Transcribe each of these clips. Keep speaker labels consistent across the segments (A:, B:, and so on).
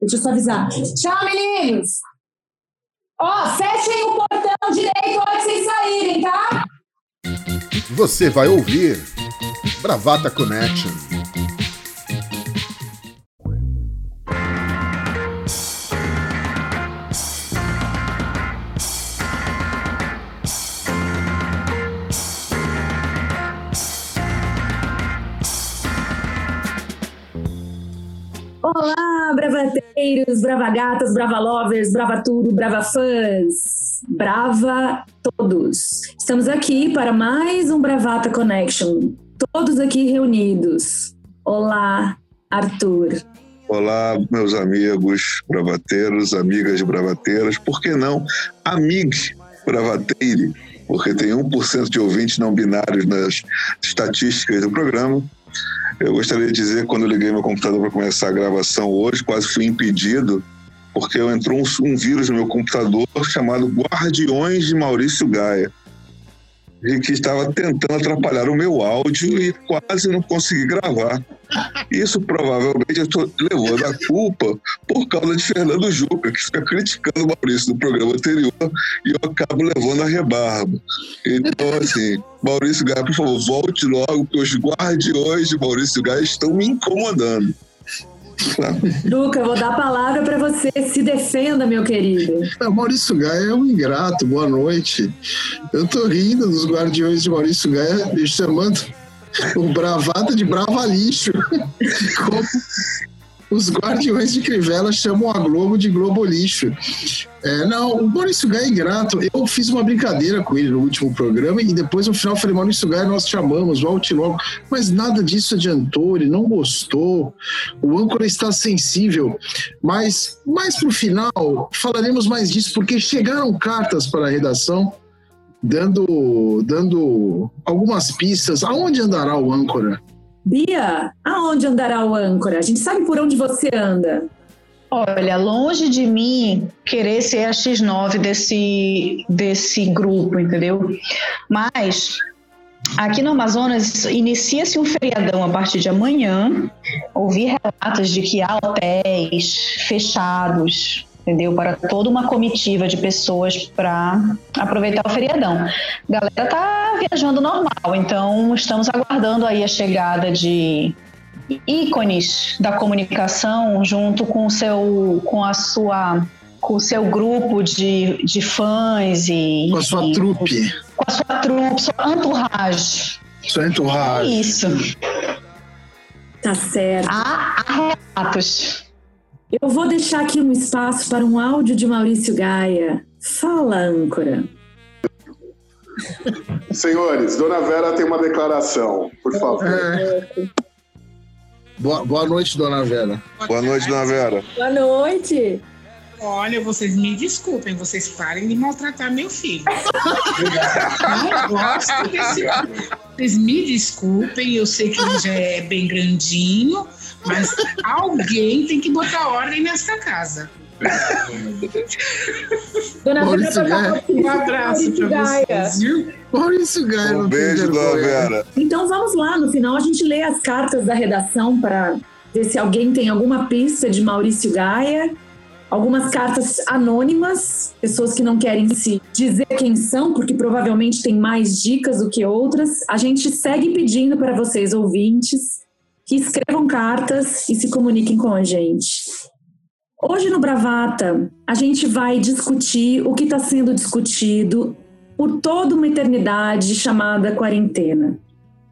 A: Deixa eu só avisar. Tchau, meninos! Ó, fechem o portão direito a hora que vocês saírem, tá?
B: Você vai ouvir Bravata Connection.
A: Bravateiros, bravagatas, bravalovers, brava tudo, brava fãs, brava todos. Estamos aqui para mais um Bravata Connection. Todos aqui reunidos. Olá, Arthur.
C: Olá, meus amigos bravateiros, amigas bravateiras, por que não amigos bravateire? Porque tem 1% de ouvintes não binários nas estatísticas do programa. Eu gostaria de dizer quando eu liguei meu computador para começar a gravação hoje, quase fui impedido, porque entrou um, um vírus no meu computador chamado Guardiões de Maurício Gaia e que estava tentando atrapalhar o meu áudio e quase não consegui gravar. Isso provavelmente eu estou levando a culpa por causa de Fernando Juca, que fica criticando o Maurício no programa anterior e eu acabo levando a rebarba. Então, assim, Maurício Gaia, por favor, volte logo, porque os guardiões de Maurício Gaia estão me incomodando.
A: Luca, eu vou dar a palavra para você. Se defenda, meu querido.
D: É, Maurício Gaia é um ingrato. Boa noite. Eu tô rindo dos guardiões de Maurício Gaia me chamando o bravata de brava lixo. Como os guardiões de Crivella chamam a Globo de Globo lixo. É, não, o Maurício Gaia é ingrato. Eu fiz uma brincadeira com ele no último programa e depois no final falei, Maurício Gaia, nós chamamos, volte logo. Mas nada disso adiantou, ele não gostou. O âncora está sensível. Mas mais para o final, falaremos mais disso, porque chegaram cartas para a redação dando, dando algumas pistas. Aonde andará o âncora?
A: Bia, aonde andará o âncora? A gente sabe por onde você anda.
E: Olha, longe de mim querer ser a X9 desse, desse grupo, entendeu? Mas aqui no Amazonas inicia-se um feriadão a partir de amanhã. Ouvi relatos de que há hotéis fechados, entendeu? Para toda uma comitiva de pessoas para aproveitar o feriadão. A galera tá viajando normal, então estamos aguardando aí a chegada de ícones da comunicação junto com o seu com a sua com o seu grupo de, de fãs e
D: com a sua trupe.
E: Com a sua trupe sua entourage.
D: Sua entourage.
E: É isso.
A: Tá certo.
E: Há, há relatos
A: eu vou deixar aqui um espaço para um áudio de Maurício Gaia fala âncora
F: Senhores, Dona Vera tem uma declaração, por favor. É.
D: Boa, boa noite, Dona Vera.
C: Boa noite, Dona Vera.
A: Boa noite.
G: Olha, vocês me desculpem, vocês parem de maltratar meu filho. Não gosto desse. Vocês me desculpem, eu sei que ele já é bem grandinho, mas alguém tem que botar ordem nessa casa.
A: Dona Maurício Gaia.
G: Um abraço para vocês, viu?
D: Maurício Gaia.
C: Um beijo, Dona Vera.
A: Então vamos lá, no final a gente lê as cartas da redação para ver se alguém tem alguma pista de Maurício Gaia. Algumas cartas anônimas, pessoas que não querem se dizer quem são, porque provavelmente tem mais dicas do que outras. A gente segue pedindo para vocês, ouvintes, que escrevam cartas e se comuniquem com a gente. Hoje no Bravata, a gente vai discutir o que está sendo discutido por toda uma eternidade chamada quarentena.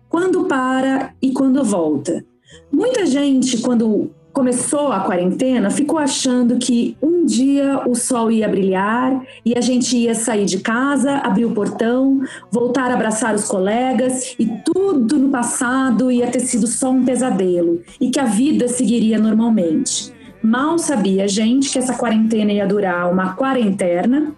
A: Quando para e quando volta. Muita gente, quando começou a quarentena, ficou achando que um dia o sol ia brilhar e a gente ia sair de casa, abrir o portão, voltar a abraçar os colegas e tudo no passado ia ter sido só um pesadelo e que a vida seguiria normalmente. Mal sabia a gente que essa quarentena ia durar uma quarentena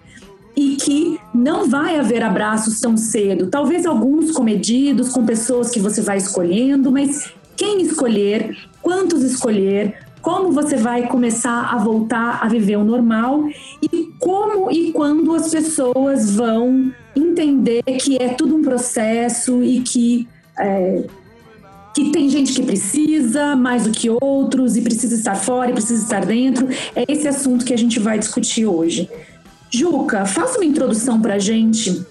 A: e que não vai haver abraços tão cedo. Talvez alguns comedidos com pessoas que você vai escolhendo, mas quem escolher, quantos escolher, como você vai começar a voltar a viver o normal e como e quando as pessoas vão entender que é tudo um processo e que é, que tem gente que precisa mais do que outros e precisa estar fora e precisa estar dentro. É esse assunto que a gente vai discutir hoje. Juca, faça uma introdução para a gente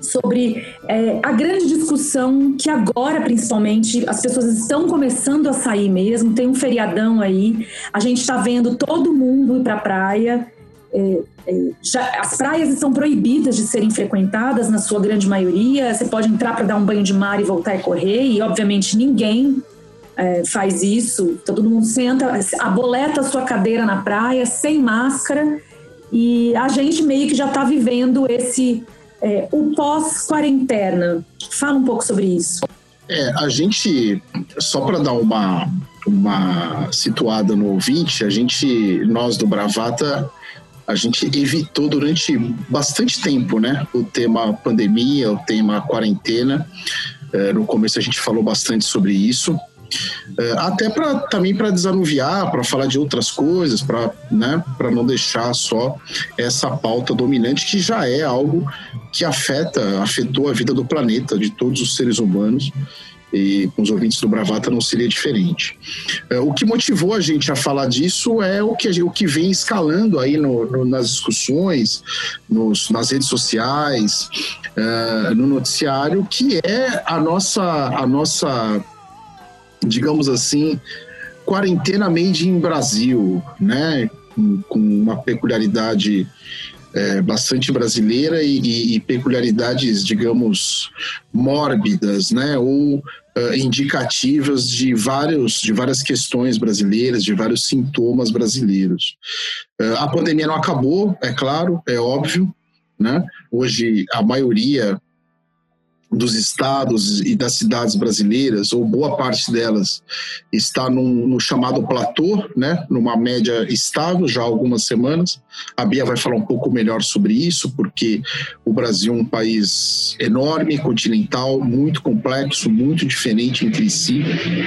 A: sobre é, a grande discussão que agora, principalmente, as pessoas estão começando a sair mesmo. Tem um feriadão aí, a gente está vendo todo mundo ir para a praia. É, é, já, as praias estão proibidas de serem frequentadas, na sua grande maioria. Você pode entrar para dar um banho de mar e voltar e correr, e obviamente ninguém é, faz isso. Todo mundo senta, aboleta a sua cadeira na praia, sem máscara, e a gente meio que já está vivendo esse é, o pós-quarentena. Fala um pouco sobre isso.
D: É, a gente, só para dar uma, uma situada no ouvinte, a gente, nós do Bravata, a gente evitou durante bastante tempo, né? O tema pandemia, o tema quarentena. É, no começo a gente falou bastante sobre isso. É, até para também para desanuviar, para falar de outras coisas, para né, não deixar só essa pauta dominante que já é algo que afeta, afetou a vida do planeta, de todos os seres humanos e com os ouvintes do Bravata não seria diferente. É, o que motivou a gente a falar disso é o que, o que vem escalando aí no, no, nas discussões, nos, nas redes sociais, uh, no noticiário, que é a nossa, a nossa digamos assim, quarentena made in Brasil, né? Com, com uma peculiaridade é, bastante brasileira e, e, e, peculiaridades, digamos, mórbidas, né? Ou uh, indicativas de, vários, de várias questões brasileiras, de vários sintomas brasileiros. Uh, a pandemia não acabou, é claro, é óbvio, né? Hoje a maioria dos estados e das cidades brasileiras, ou boa parte delas, está num, no chamado platô, né, numa média estável já há algumas semanas. A Bia vai falar um pouco melhor sobre isso, porque o Brasil é um país enorme, continental, muito complexo, muito diferente entre si.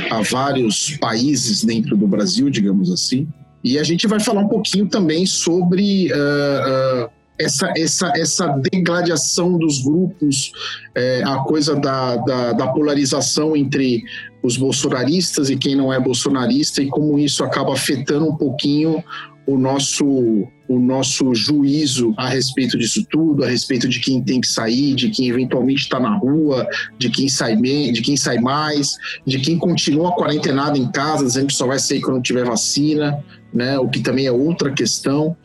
D: Há vários países dentro do Brasil, digamos assim. E a gente vai falar um pouquinho também sobre uh, uh, essa, essa, essa degladiação dos grupos, é, a coisa da, da, da, polarização entre os bolsonaristas e quem não é bolsonarista, e como isso acaba afetando um pouquinho o nosso, o nosso juízo a respeito disso tudo, a respeito de quem tem que sair, de quem eventualmente está na rua, de quem sai bem, de quem sai mais, de quem continua quarentenado em casa, dizendo que só vai sair quando tiver vacina, né? O que também é outra questão.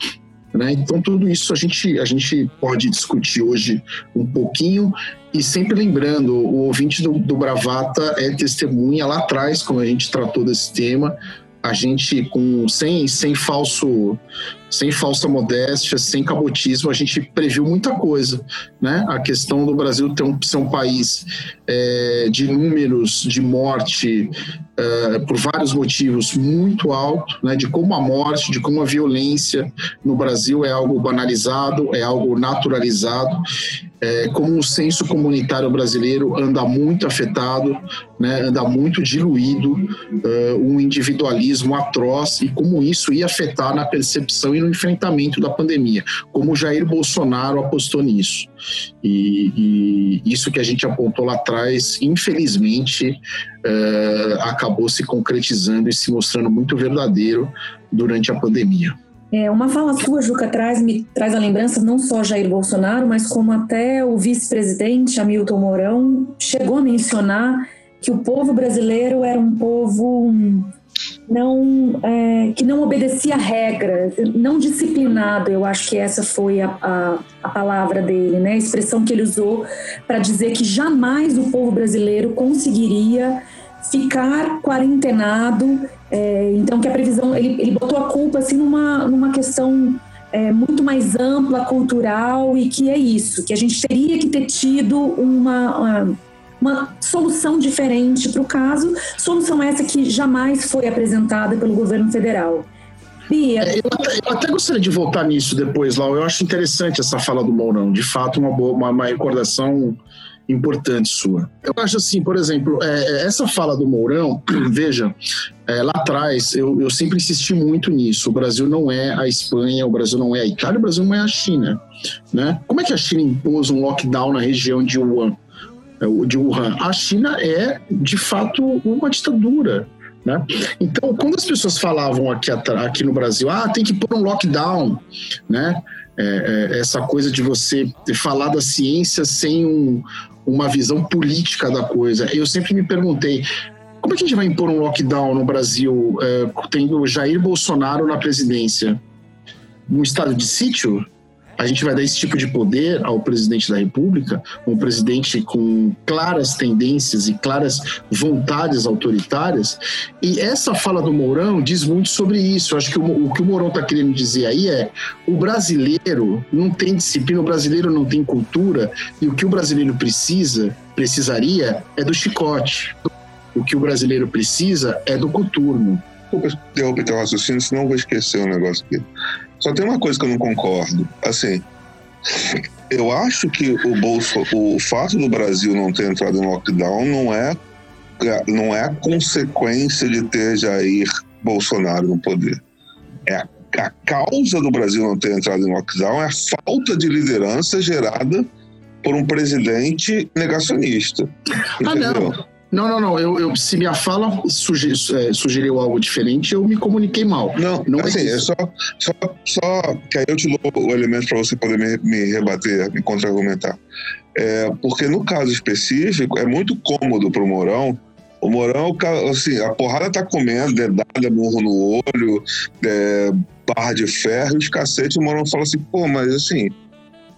D: Né? Então, tudo isso a gente, a gente pode discutir hoje um pouquinho e sempre lembrando, o ouvinte do, do Bravata é testemunha lá atrás, quando a gente tratou desse tema, a gente com sem, sem falso sem falsa modéstia, sem cabotismo, a gente previu muita coisa, né? A questão do Brasil ter um, ser um país é, de números de morte é, por vários motivos muito alto, né? De como a morte, de como a violência no Brasil é algo banalizado, é algo naturalizado é, como o senso comunitário brasileiro anda muito afetado, né, anda muito diluído, uh, um individualismo atroz e como isso ia afetar na percepção e no enfrentamento da pandemia, como Jair Bolsonaro apostou nisso. E, e isso que a gente apontou lá atrás, infelizmente, uh, acabou se concretizando e se mostrando muito verdadeiro durante a pandemia.
A: É, uma fala sua, Juca, traz, me traz a lembrança não só Jair Bolsonaro, mas como até o vice-presidente Hamilton Mourão chegou a mencionar que o povo brasileiro era um povo não é, que não obedecia regras, não disciplinado. Eu acho que essa foi a, a, a palavra dele, né? A expressão que ele usou para dizer que jamais o povo brasileiro conseguiria ficar quarentenado. É, então, que a previsão, ele, ele botou a culpa assim numa, numa questão é, muito mais ampla, cultural, e que é isso, que a gente teria que ter tido uma, uma, uma solução diferente para o caso, solução essa que jamais foi apresentada pelo governo federal.
D: Bia. É, eu, até, eu, até, gostaria de voltar nisso depois, Lau. Eu acho interessante essa fala do Mourão. De fato, uma, boa, uma, uma recordação importante sua. Eu acho assim, por exemplo, é, é essa fala do Mourão, veja, é, lá atrás eu, eu sempre insisti muito nisso. O Brasil não é a Espanha, o Brasil não é a Itália, o Brasil não é a China. Né? Como é que a China impôs um lockdown na região de Wuhan? É, de Wuhan. A China é, de fato, uma ditadura. Né? Então, quando as pessoas falavam aqui, aqui no Brasil, ah, tem que pôr um lockdown, né? É, é, essa coisa de você falar da ciência sem um, uma visão política da coisa. Eu sempre me perguntei, como é que a gente vai impor um lockdown no Brasil é, tendo Jair Bolsonaro na presidência? Um estado de sítio? A gente vai dar esse tipo de poder ao presidente da República, um presidente com claras tendências e claras vontades autoritárias. E essa fala do Mourão diz muito sobre isso. Eu acho que o, o que o Mourão está querendo dizer aí é: o brasileiro não tem disciplina, o brasileiro não tem cultura, e o que o brasileiro precisa, precisaria, é do chicote. O que o brasileiro precisa é do coturno.
C: Desculpa interromper teu raciocínio, senão eu vou esquecer um negócio aqui. Só tem uma coisa que eu não concordo. Assim, eu acho que o Bolso, o fato do Brasil não ter entrado em lockdown não é não é consequência de ter Jair Bolsonaro no poder. É a, a causa do Brasil não ter entrado em lockdown é a falta de liderança gerada por um presidente negacionista. Entendeu?
D: Ah, não. Não, não, não. Eu, eu, se minha fala sugeriu, é, sugeriu algo diferente, eu me comuniquei mal.
C: Não, não é assim, é, é só, só, só que aí eu te dou o elemento para você poder me, me rebater, me contra-argumentar. É, porque no caso específico, é muito cômodo para o Mourão o Mourão, assim, a porrada tá comendo, dedada, morro no olho, é, barra de ferro, os cacete, o Mourão fala assim, pô, mas assim,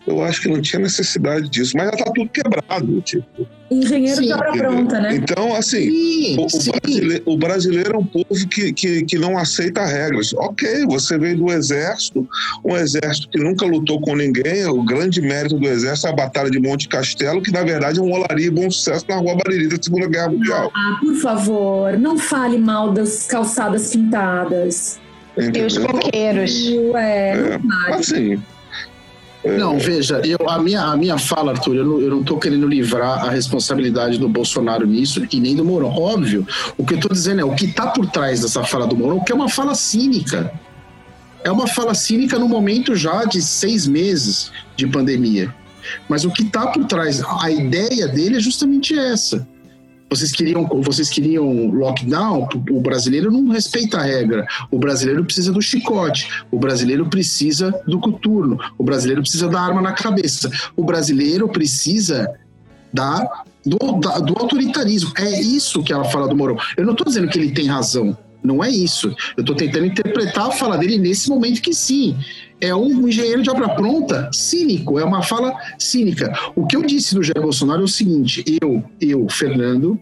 C: eu acho que não tinha necessidade disso, mas já tá tudo quebrado, tipo.
A: Engenheiro sim, de obra pronta, né?
C: Então, assim, sim, o, o, brasileiro, o, brasileiro, é um povo que, que, que não aceita regras. Ok, você veio do exército, um exército que nunca lutou com ninguém, o grande mérito do exército é a Batalha de Monte Castelo, que na verdade é um olaria bom sucesso na Rua Bariri da Segunda Guerra Mundial.
A: Ah, por favor, não fale mal das calçadas pintadas.
E: Entendeu? E os coqueiros.
A: Ué, é,
C: assim,
D: não, veja, eu, a, minha, a minha fala, Arthur, eu não estou querendo livrar a responsabilidade do Bolsonaro nisso e nem do Mourão. Óbvio, o que eu estou dizendo é o que está por trás dessa fala do Mourão, que é uma fala cínica. É uma fala cínica no momento já de seis meses de pandemia. Mas o que está por trás, a ideia dele é justamente essa vocês queriam, vocês queriam lockdown, o brasileiro não respeita a regra. O brasileiro precisa do chicote, o brasileiro precisa do coturno, o brasileiro precisa da arma na cabeça, o brasileiro precisa da, do, da, do autoritarismo. É isso que ela fala do Moro. Eu não estou dizendo que ele tem razão, não é isso. Eu estou tentando interpretar a fala dele nesse momento que sim. É um engenheiro de obra pronta cínico, é uma fala cínica. O que eu disse do Jair Bolsonaro é o seguinte: eu, eu, Fernando,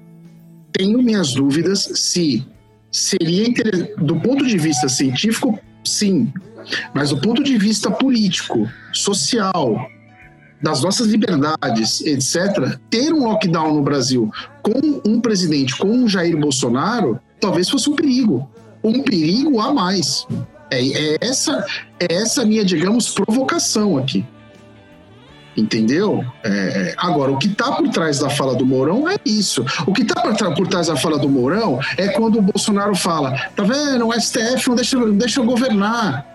D: tenho minhas dúvidas se seria do ponto de vista científico, sim, mas do ponto de vista político, social, das nossas liberdades, etc., ter um lockdown no Brasil com um presidente, com um Jair Bolsonaro, talvez fosse um perigo. Um perigo a mais. É, é essa, é essa minha, digamos, provocação aqui. Entendeu? É, agora, o que está por trás da fala do Mourão é isso. O que está por trás da fala do Mourão é quando o Bolsonaro fala: tá vendo? O STF não deixa, não deixa eu governar.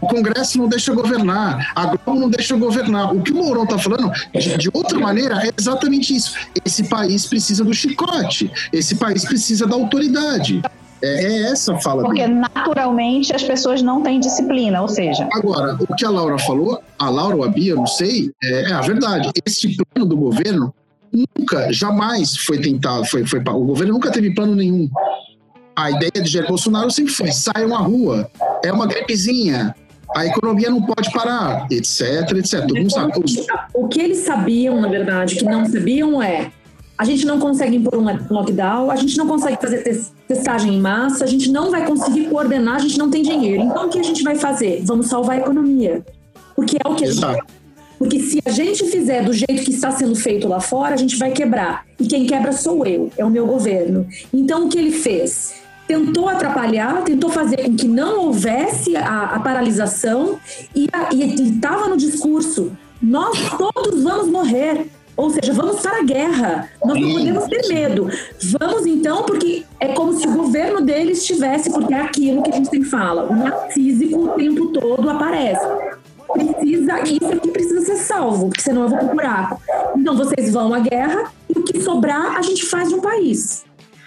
D: O Congresso não deixa governar, a Globo não deixa governar. O que o Mourão está falando, de, de, outra maneira, é exatamente isso. Esse país precisa do chicote, esse país precisa da autoridade. É, é essa a fala.
E: Porque dele. naturalmente as pessoas não têm disciplina, ou seja.
D: Agora, o que a Laura falou, a Laura ou a Bia, não sei, é, é a verdade. Esse plano do governo nunca, jamais foi tentado, foi, foi, o governo nunca teve plano nenhum. A ideia de Jair Bolsonaro sempre foi: saiam à rua, é uma gripezinha, a economia não pode parar, etc, etc. Todo mundo sabe.
A: O que eles sabiam, na verdade, que não sabiam é a gente não consegue impor um lockdown, a gente não consegue fazer testagem em massa, a gente não vai conseguir coordenar, a gente não tem dinheiro. Então, o que a gente vai fazer? Vamos salvar a economia. Porque é o que Exato. a gente porque se a gente fizer do jeito que está sendo feito lá fora, a gente vai quebrar. E quem quebra sou eu, é o meu governo. Então, o que ele fez? Tentou atrapalhar, tentou fazer com que não houvesse a, a paralisação e estava no discurso: nós todos vamos morrer. Ou seja, vamos para a guerra. Nós não podemos ter medo. Vamos então, porque é como se o governo deles estivesse, porque é aquilo que a gente sempre fala. O narcísico o tempo todo aparece. Precisa, isso aqui precisa ser salvo, porque senão eu vou pro buraco. Então vocês vão à guerra e o que sobrar, a gente faz de um país.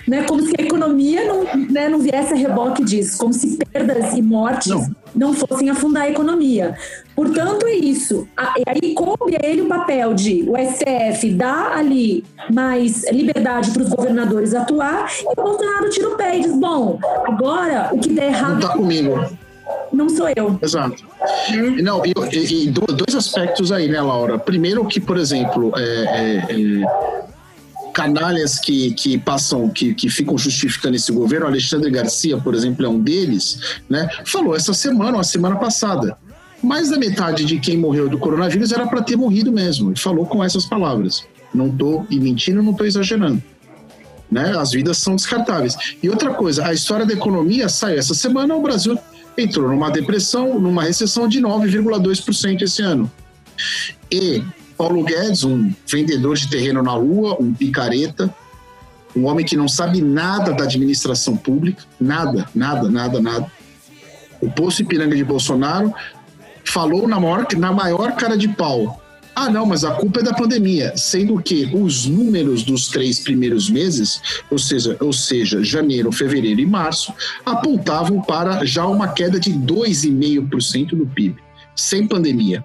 A: Né? Como se a economia não, né, não viesse a reboque disso, como se perdas e mortes não, não fossem afundar a economia. Portanto, é isso. E aí coube a ele o papel de o STF dar ali mais liberdade para os governadores atuar e o Bolsonaro tira o pé e diz: bom, agora o que der errado.
D: Não tá comigo.
A: Não sou eu.
D: Exato. Não, e, e, e, dois aspectos aí, né, Laura? Primeiro que, por exemplo, é, é, é canalhas que, que passam, que, que ficam justificando esse governo, Alexandre Garcia, por exemplo, é um deles, né? Falou essa semana, uma semana passada. Mais da metade de quem morreu do coronavírus era para ter morrido mesmo. E falou com essas palavras. Não estou mentindo, não estou exagerando. Né? As vidas são descartáveis. E outra coisa, a história da economia saiu essa semana, o Brasil entrou numa depressão, numa recessão de 9,2% esse ano. E Paulo Guedes, um vendedor de terreno na rua, um picareta, um homem que não sabe nada da administração pública, nada, nada, nada, nada. O Poço Ipiranga de Bolsonaro falou na maior, na maior cara de pau. Ah, não, mas a culpa é da pandemia, sendo que os números dos três primeiros meses, ou seja, ou seja, janeiro, fevereiro e março, apontavam para já uma queda de 2,5% do PIB, sem pandemia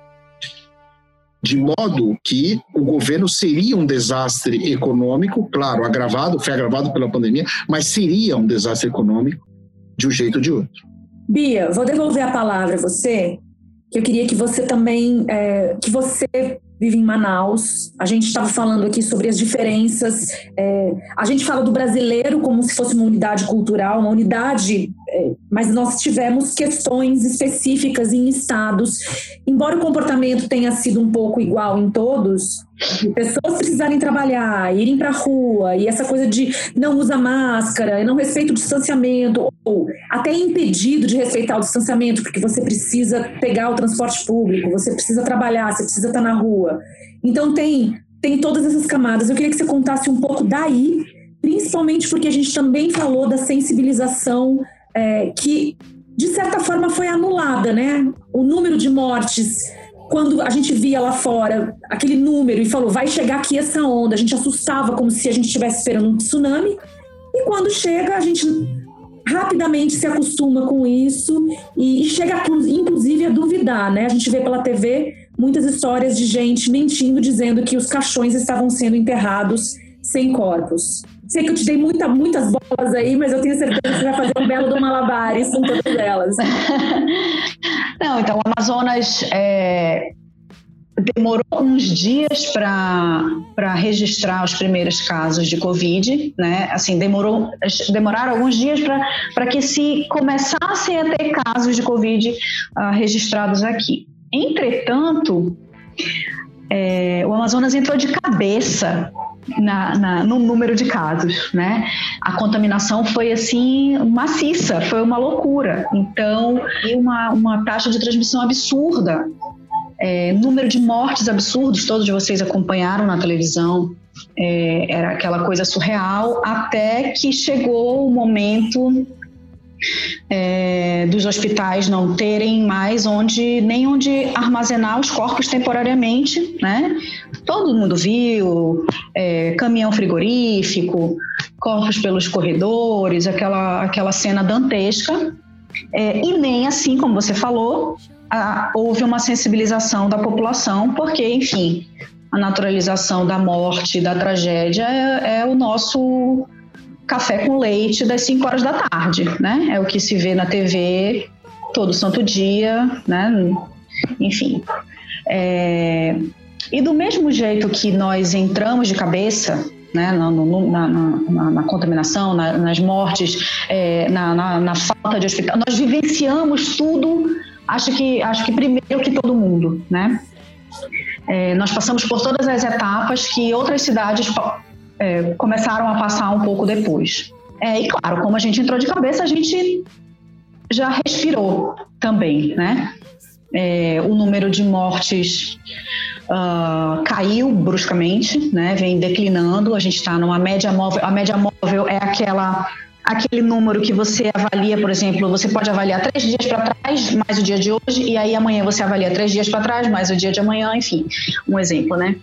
D: de modo que o governo seria um desastre econômico, claro, agravado, foi agravado pela pandemia, mas seria um desastre econômico de um jeito ou de outro.
A: Bia, vou devolver a palavra a você, que eu queria que você também, é, que você vive em Manaus. A gente estava falando aqui sobre as diferenças. É, a gente fala do brasileiro como se fosse uma unidade cultural, uma unidade, mas nós tivemos questões específicas em estados. Embora o comportamento tenha sido um pouco igual em todos, pessoas precisarem trabalhar, irem para a rua, e essa coisa de não usa máscara, não respeita o distanciamento, ou até impedido de respeitar o distanciamento, porque você precisa pegar o transporte público, você precisa trabalhar, você precisa estar na rua. Então tem, tem todas essas camadas. Eu queria que você contasse um pouco daí, principalmente porque a gente também falou da sensibilização é, que, de certa forma, foi anulada, né? O número de mortes quando a gente via lá fora aquele número e falou, vai chegar aqui essa onda, a gente assustava como se a gente estivesse esperando um tsunami. E quando chega, a gente rapidamente se acostuma com isso e chega, inclusive, a duvidar, né? A gente vê pela TV muitas histórias de gente mentindo, dizendo que os caixões estavam sendo enterrados sem corpos. Sei que eu te dei muita, muitas bolas aí, mas eu tenho certeza que você vai fazer um belo do malabares com todas elas.
E: Não, então, o Amazonas é, demorou uns dias para registrar os primeiros casos de Covid, né? Assim, demorou, demoraram alguns dias para que se começassem a ter casos de Covid uh, registrados aqui. Entretanto, é, o Amazonas entrou de cabeça na, na, no número de casos, né? A contaminação foi assim maciça, foi uma loucura. Então, uma, uma taxa de transmissão absurda, é, número de mortes absurdos, todos vocês acompanharam na televisão. É, era aquela coisa surreal, até que chegou o momento é, dos hospitais não terem mais onde nem onde armazenar os corpos temporariamente, né? Todo mundo viu é, caminhão frigorífico, corpos pelos corredores, aquela aquela cena dantesca. É, e nem assim, como você falou, a, houve uma sensibilização da população, porque, enfim, a naturalização da morte, da tragédia é, é o nosso café com leite das 5 horas da tarde, né? É o que se vê na TV todo santo dia, né? Enfim. É... E do mesmo jeito que nós entramos de cabeça né, na, na, na, na, contaminação, nas mortes, é, na, falta de hospital. Nós vivenciamos tudo, acho que, acho que primeiro que todo mundo, né? É, nós passamos por todas as etapas que outras cidades é, começaram a passar um pouco depois. É, e claro, como a gente entrou de cabeça, a gente já respirou também, né? É, o número de mortes uh, caiu bruscamente, né? Vem declinando. A gente está numa média móvel. A média móvel é aquela aquele número que você avalia, por exemplo, você pode avaliar três dias para trás, mais o dia de hoje, e aí amanhã você avalia três dias para trás, mais o dia de amanhã, enfim, um exemplo, né?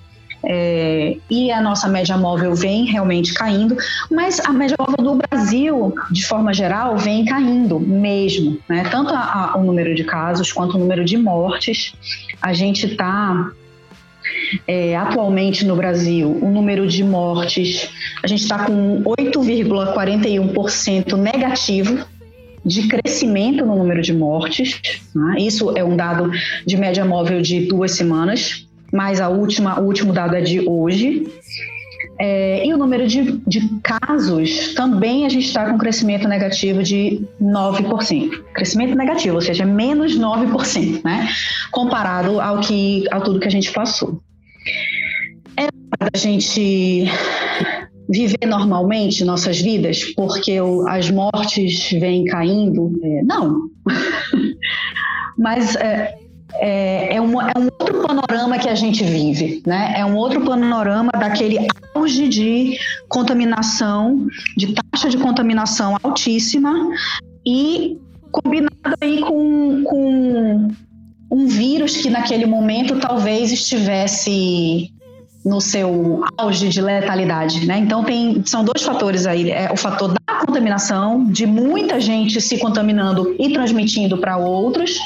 E: É, e a nossa média móvel vem realmente caindo, mas a média móvel do Brasil, de forma geral, vem caindo mesmo, né? Tanto a, a, o número de casos quanto o número de mortes. A gente está é, atualmente no Brasil, o número de mortes, a gente está com 8,41% negativo de crescimento no número de mortes. Né? Isso é um dado de média móvel de duas semanas mas a última, o último dado é de hoje. É, e o número de, de casos também a gente está com crescimento negativo de 9%. Crescimento negativo, ou seja, menos 9%, né? Comparado ao que ao tudo que a gente passou. É hora da gente viver normalmente nossas vidas, porque o, as mortes vêm caindo? É, não. Mas é, é, é, um, é um outro panorama que a gente vive, né? É um outro panorama daquele auge de contaminação, de taxa de contaminação altíssima e combinado aí com, com um vírus que naquele momento talvez estivesse no seu auge de letalidade, né? Então tem são dois fatores aí, é o fator da contaminação, de muita gente se contaminando e transmitindo para outros,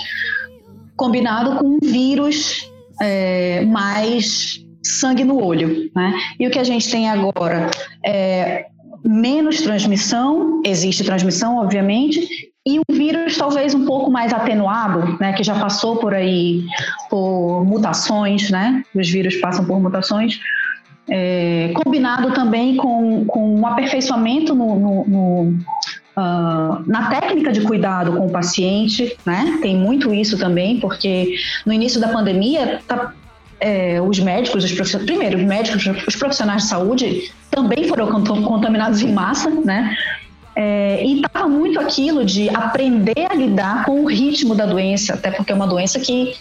E: combinado com um vírus é, mais sangue no olho. Né? E o que a gente tem agora é menos transmissão, existe transmissão, obviamente, e um vírus talvez um pouco mais atenuado, né, que já passou por aí por mutações, né? Os vírus passam por mutações, é, combinado também com, com um aperfeiçoamento no, no, no Uh, na técnica de cuidado com o paciente, né? Tem muito isso também, porque no início da pandemia, tá, é, os médicos, os profissionais, primeiro, os médicos, os profissionais de saúde também foram contaminados em massa, né? É, e estava muito aquilo de aprender a lidar com o ritmo da doença, até porque é uma doença que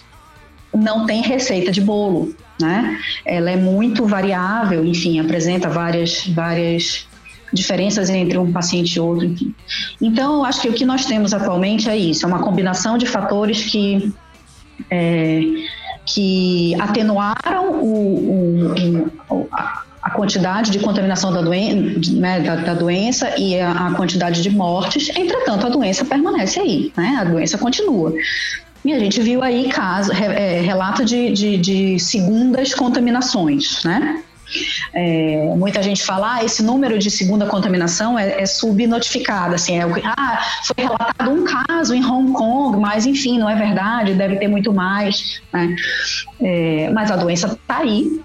E: não tem receita de bolo, né? Ela é muito variável, enfim, apresenta várias, várias diferenças entre um paciente e outro. Enfim. Então, eu acho que o que nós temos atualmente é isso, é uma combinação de fatores que, é, que atenuaram o, o, a quantidade de contaminação da, doen né, da, da doença e a, a, quantidade de mortes, entretanto, a doença permanece aí, né? a doença continua. E a gente viu aí caso, é, relato de, de, de segundas contaminações, né? É, muita gente fala, ah, esse número de segunda contaminação é, é subnotificado, assim, é, ah, foi relatado um caso em Hong Kong, mas enfim, não é verdade, deve ter muito mais, né? É, mas a doença está aí.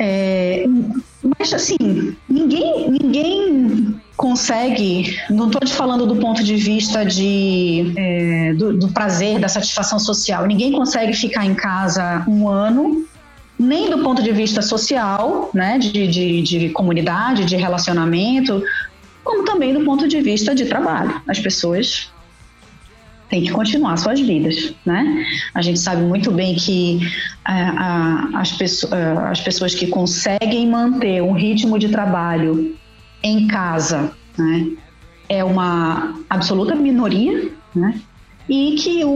E: É, mas assim, ninguém, ninguém consegue, não estou te falando do ponto de vista de, é, do, do prazer, da satisfação social, ninguém consegue ficar em casa um ano nem do ponto de vista social, né, de, de, de comunidade, de relacionamento, como também do ponto de vista de trabalho. As pessoas têm que continuar suas vidas, né? A gente sabe muito bem que uh, as, pessoas, uh, as pessoas que conseguem manter um ritmo de trabalho em casa, né, é uma absoluta minoria, né? E que o,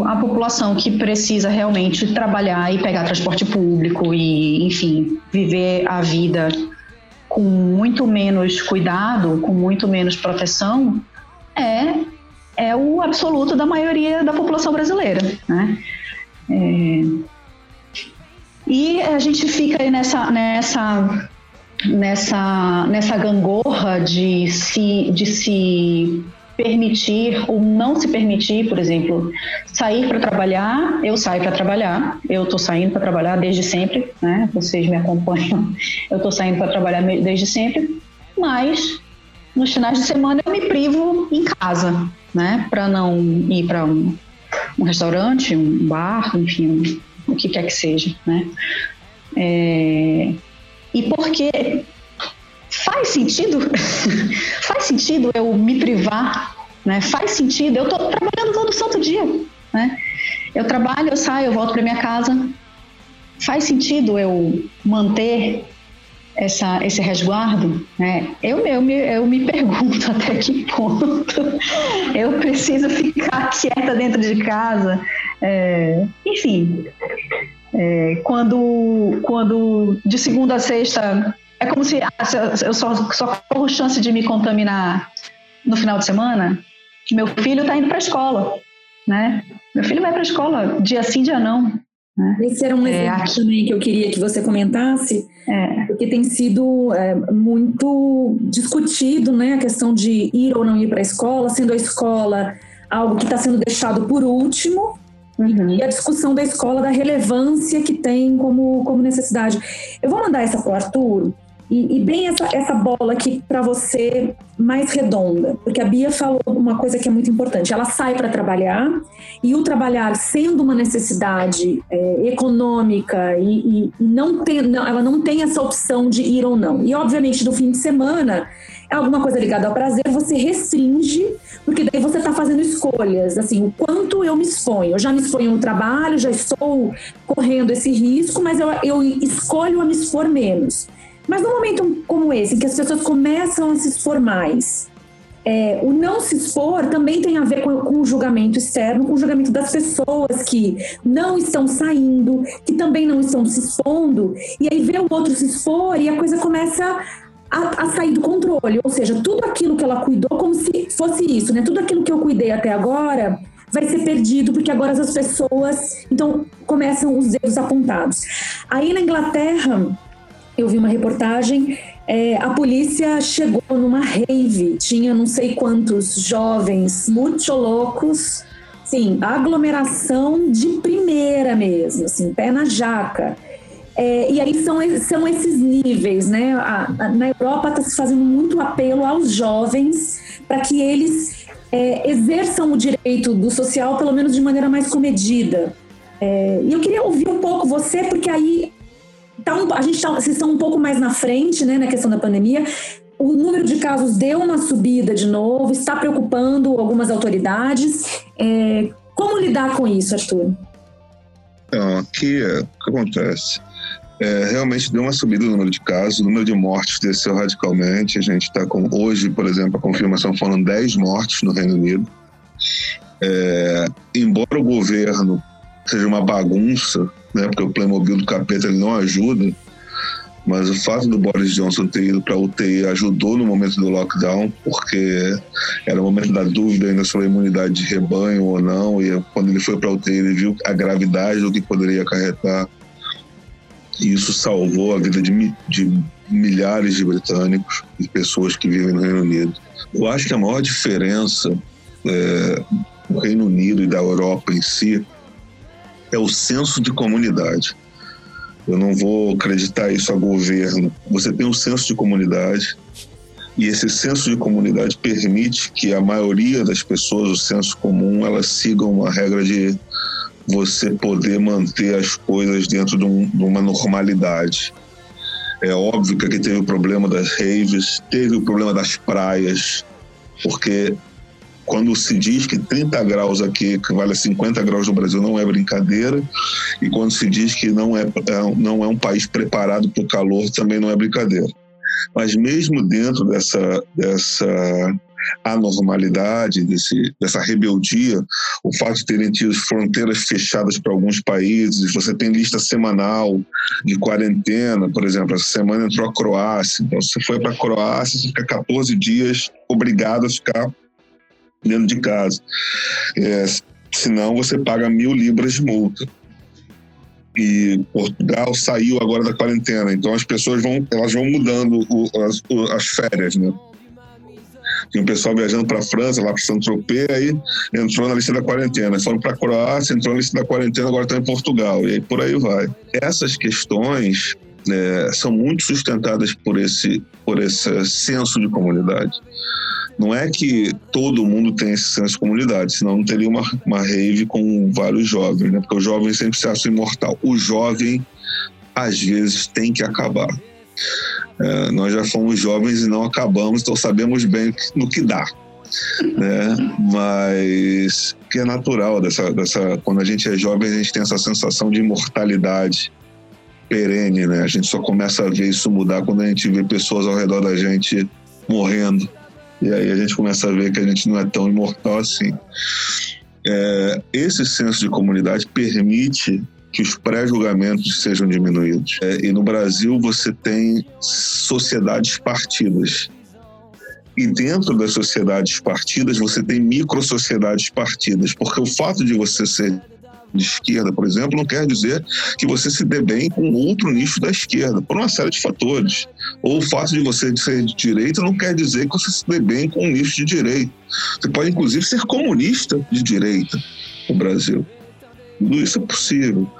E: o, a população que precisa realmente trabalhar e pegar transporte público e, enfim, viver a vida com muito menos cuidado, com muito menos proteção, é, é o absoluto da maioria da população brasileira, né? É, e a gente fica aí nessa, nessa, nessa, nessa gangorra de se, de se permitir ou não se permitir, por exemplo, sair para trabalhar, eu saio para trabalhar, eu estou saindo para trabalhar desde sempre, né? Vocês me acompanham, eu estou saindo para trabalhar desde sempre, mas nos finais de semana eu me privo em casa, né? Para não ir para um, um, restaurante, um bar, enfim, o que quer que seja, né? É... E porque faz sentido? faz sentido eu me privar? Né? Faz sentido? Eu estou trabalhando todo santo dia. Né? Eu trabalho, eu saio, eu volto para minha casa. Faz sentido eu manter essa, esse resguardo? Né? Eu, eu, me, eu me pergunto até que ponto eu preciso ficar quieta dentro de casa. É, enfim, É, quando, quando de segunda a sexta é como se ah, eu só, só corro chance de me contaminar no final de semana. Meu filho está indo para a escola, né? Meu filho vai para a escola dia sim, dia não.
A: Né? Esse era um é, exemplo é, também que eu queria que você comentasse, é. porque tem sido é, muito discutido, né, a questão de ir ou não ir para a escola, sendo a escola algo que está sendo deixado por último, Uhum. E a discussão da escola, da relevância que tem como, como necessidade. Eu vou mandar essa para o Arthur, e, e, bem essa, essa bola aqui para você mais redonda, porque a Bia falou uma coisa que é muito importante. Ela sai para trabalhar e o trabalhar sendo uma necessidade é, econômica e, e, não tem, não, ela não tem essa opção de ir ou não. E obviamente no fim de semana é alguma coisa ligada ao prazer, você restringe, porque daí você está fazendo escolhas, assim, o quanto eu me exponho. Eu já me exponho no trabalho, já estou correndo esse risco, mas eu, eu escolho a me expor menos. Mas num momento como esse, em que as pessoas começam a se expor mais, é, o não se expor também tem a ver com, com, o julgamento externo, com o julgamento das pessoas que não estão saindo, que também não estão se expondo, e aí vê o outro se expor e a coisa começa a, a, sair do controle. Ou seja, tudo aquilo que ela cuidou, como se fosse isso, né? Tudo aquilo que eu cuidei até agora vai ser perdido, porque agora as pessoas. Então, começam os dedos apontados. Aí na Inglaterra eu vi uma reportagem, é, a polícia chegou numa rave, tinha não sei quantos jovens muito loucos, sim, aglomeração de primeira mesmo, assim, pé na jaca. É, e aí são, são esses níveis, né? A, a, na Europa está se fazendo muito apelo aos jovens para que eles é, exerçam o direito do social, pelo menos de maneira mais comedida. É, e eu queria ouvir um pouco você, porque aí tá um, a gente tá, vocês estão um pouco mais na frente, né, na questão da pandemia. O número de casos deu uma subida de novo, está preocupando algumas autoridades. É, como lidar com isso, Arthur?
C: Então, aqui é, o que acontece? É, realmente deu uma subida no número de casos, o número de mortes desceu radicalmente. A gente está com, hoje, por exemplo, a confirmação foram 10 mortes no Reino Unido. É, embora o governo seja uma bagunça, né? Porque o Playmobil do capeta ele não ajuda. Mas o fato do Boris Johnson ter ido para a UTI ajudou no momento do lockdown, porque era o momento da dúvida ainda sobre a imunidade de rebanho ou não. E quando ele foi para a UTI, ele viu a gravidade do que poderia acarretar. E isso salvou a vida de, de milhares de britânicos e pessoas que vivem no Reino Unido. Eu acho que a maior diferença é, do Reino Unido e da Europa em si é o senso de comunidade. Eu não vou acreditar isso a governo. Você tem um senso de comunidade e esse senso de comunidade permite que a maioria das pessoas, o senso comum, elas sigam uma regra de você poder manter as coisas dentro de, um, de uma normalidade. É óbvio que aqui teve o problema das raves, teve o problema das praias, porque quando se diz que 30 graus aqui que vale 50 graus no Brasil não é brincadeira, e quando se diz que não é, é não é um país preparado para o calor também não é brincadeira. Mas mesmo dentro dessa, dessa anormalidade, desse, dessa rebeldia, o fato de terem tido fronteiras fechadas para alguns países, você tem lista semanal de quarentena, por exemplo, essa semana entrou a Croácia, então você foi para a Croácia, você fica 14 dias obrigado a ficar dentro de casa. É, senão você paga mil libras de multa. E Portugal saiu agora da quarentena, então as pessoas vão, elas vão mudando o, as, o, as férias, né? Tem um pessoal viajando para a França, lá para Saint-Tropez, aí entrou na lista da quarentena. Foram para a Croácia, entrou na lista da quarentena, agora está em Portugal. E aí por aí vai. Essas questões é, são muito sustentadas por esse, por esse senso de comunidade. Não é que todo mundo tem esse senso de comunidade, senão não teria uma, uma rave com vários jovens, né? Porque o jovem sempre se acha imortal. O jovem, às vezes, tem que acabar. É, nós já fomos jovens e não acabamos, então sabemos bem no que dá. Né? Mas que é natural dessa, dessa quando a gente é jovem a gente tem essa sensação de imortalidade perene, né? A gente só começa a ver isso mudar quando a gente vê pessoas ao redor da gente morrendo e aí a gente começa a ver que a gente não é tão imortal assim. É, esse senso de comunidade permite que os pré-julgamentos sejam diminuídos. É, e no Brasil você tem sociedades partidas. E dentro das sociedades partidas você tem micro-sociedades partidas, porque o fato de você ser de esquerda, por exemplo, não quer dizer que você se dê bem com outro nicho da esquerda, por uma série de fatores. Ou o fato de você ser de direita não quer dizer que você se dê bem com um nicho de direita. Você pode, inclusive, ser comunista de direita no Brasil. Tudo isso é possível.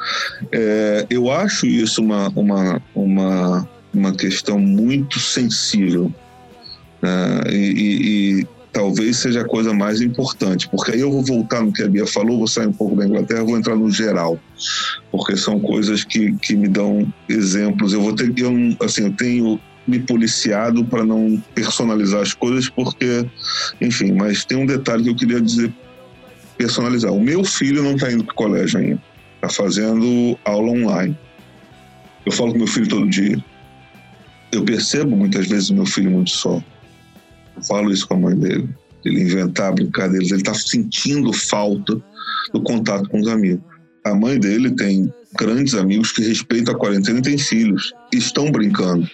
C: É, eu acho isso uma, uma, uma, uma questão muito sensível. Né? E, e, talvez seja a coisa mais importante, porque aí eu vou voltar no que a Bia falou, vou sair um pouco da Inglaterra, vou entrar no geral, porque são coisas que, que me dão exemplos. Eu vou ter, eu, assim, eu tenho me policiado para não personalizar as coisas, porque, enfim, mas tem um detalhe que eu queria dizer, personalizar. O meu filho não está indo para o colégio ainda, está fazendo aula online. Eu falo com meu filho todo dia. Eu percebo muitas vezes o meu filho muito só eu falo isso com a mãe dele. Ele inventar brincadeiras, ele está sentindo falta do contato com os amigos. A mãe dele tem grandes amigos que respeitam a quarentena e têm filhos, e estão brincando,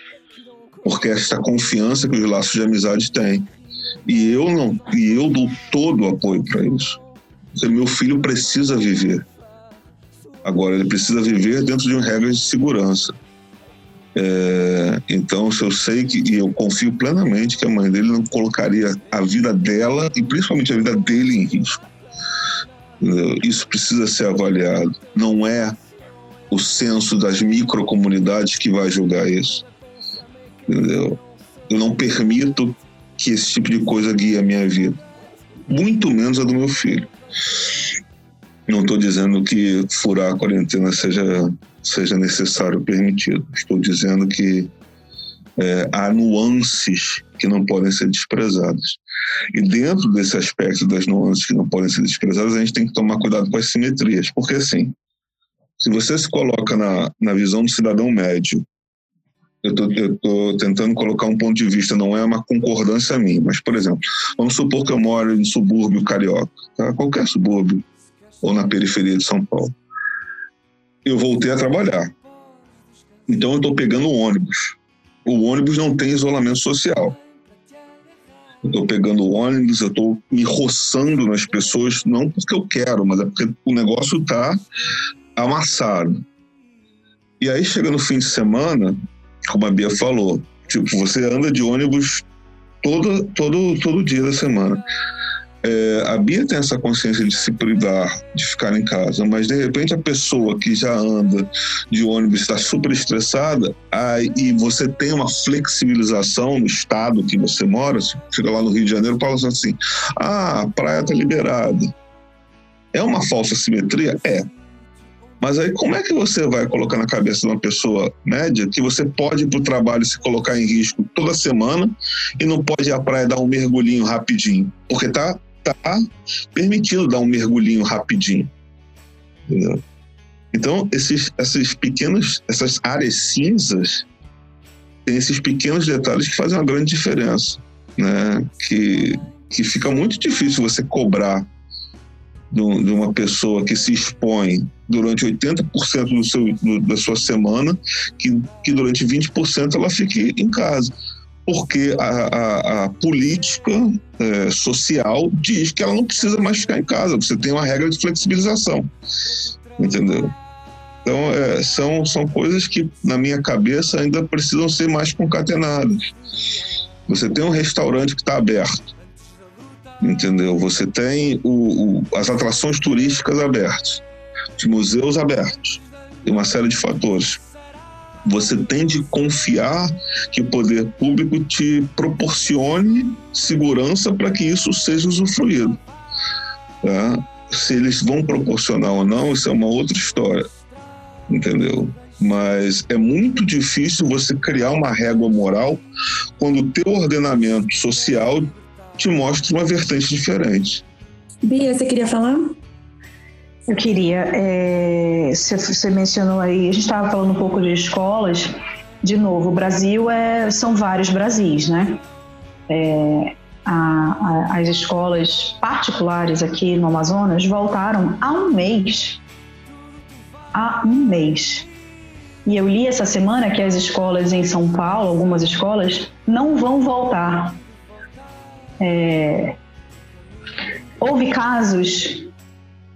C: porque é essa confiança que os laços de amizade têm. E eu não, e eu dou todo o apoio para isso. Porque meu filho precisa viver. Agora ele precisa viver dentro de regras de segurança. É, então, se eu sei que, e eu confio plenamente que a mãe dele não colocaria a vida dela e principalmente a vida dele em risco. Entendeu? Isso precisa ser avaliado. Não é o censo das microcomunidades que vai julgar isso. Entendeu? Eu não permito que esse tipo de coisa guie a minha vida. Muito menos a do meu filho. Não estou dizendo que furar a quarentena seja, seja necessário, permitido. Estou dizendo que é, há nuances que não podem ser desprezadas. E dentro desse aspecto das nuances que não podem ser desprezadas, a gente tem que tomar cuidado com as simetrias. Porque, assim, se você se coloca na, na visão do cidadão médio, eu estou tentando colocar um ponto de vista, não é uma concordância minha, mas, por exemplo, vamos supor que eu moro em subúrbio carioca, tá? qualquer subúrbio ou na periferia de São Paulo. Eu voltei a trabalhar. Então eu estou pegando o ônibus. O ônibus não tem isolamento social. Eu estou pegando o ônibus, eu estou me roçando nas pessoas, não porque eu quero, mas é porque o negócio está amassado. E aí chega no fim de semana, como a Bia falou, tipo, você anda de ônibus todo, todo, todo dia da semana. É, a Bia tem essa consciência de se privar, de ficar em casa, mas de repente a pessoa que já anda de ônibus está super estressada aí, e você tem uma flexibilização no estado que você mora, você chega lá no Rio de Janeiro fala assim: ah, a praia está liberada. É uma falsa simetria? É. Mas aí como é que você vai colocar na cabeça de uma pessoa média que você pode ir para o trabalho se colocar em risco toda semana e não pode ir à praia dar um mergulhinho rapidinho? Porque tá está permitindo dar um mergulhinho rapidinho. Entendeu? Então, esses, esses pequenos, essas áreas cinzas tem esses pequenos detalhes que fazem uma grande diferença, né? Que, que fica muito difícil você cobrar de, uma pessoa que se expõe durante 80% do seu, do, da sua semana, que, que durante 20% ela fique em casa porque a, a, a política é, social diz que ela não precisa mais ficar em casa, você tem uma regra de flexibilização, entendeu? Então, é, são, são coisas que, na minha cabeça, ainda precisam ser mais concatenadas. Você tem um restaurante que está aberto, entendeu? Você tem o, o, as atrações turísticas abertas, os museus abertos, tem uma série de fatores você tem de confiar que o poder público te proporcione segurança para que isso seja usufruído. Tá? Se eles vão proporcionar ou não, isso é uma outra história, entendeu? Mas é muito difícil você criar uma régua moral quando o teu ordenamento social te mostra uma vertente diferente.
A: Bia, você queria falar?
E: Eu queria, é, você mencionou aí, a gente estava falando um pouco de escolas. De novo, o Brasil é, são vários Brasis, né? É, a, a, as escolas particulares aqui no Amazonas voltaram há um mês. há um mês. E eu li essa semana que as escolas em São Paulo, algumas escolas, não vão voltar. É... Houve casos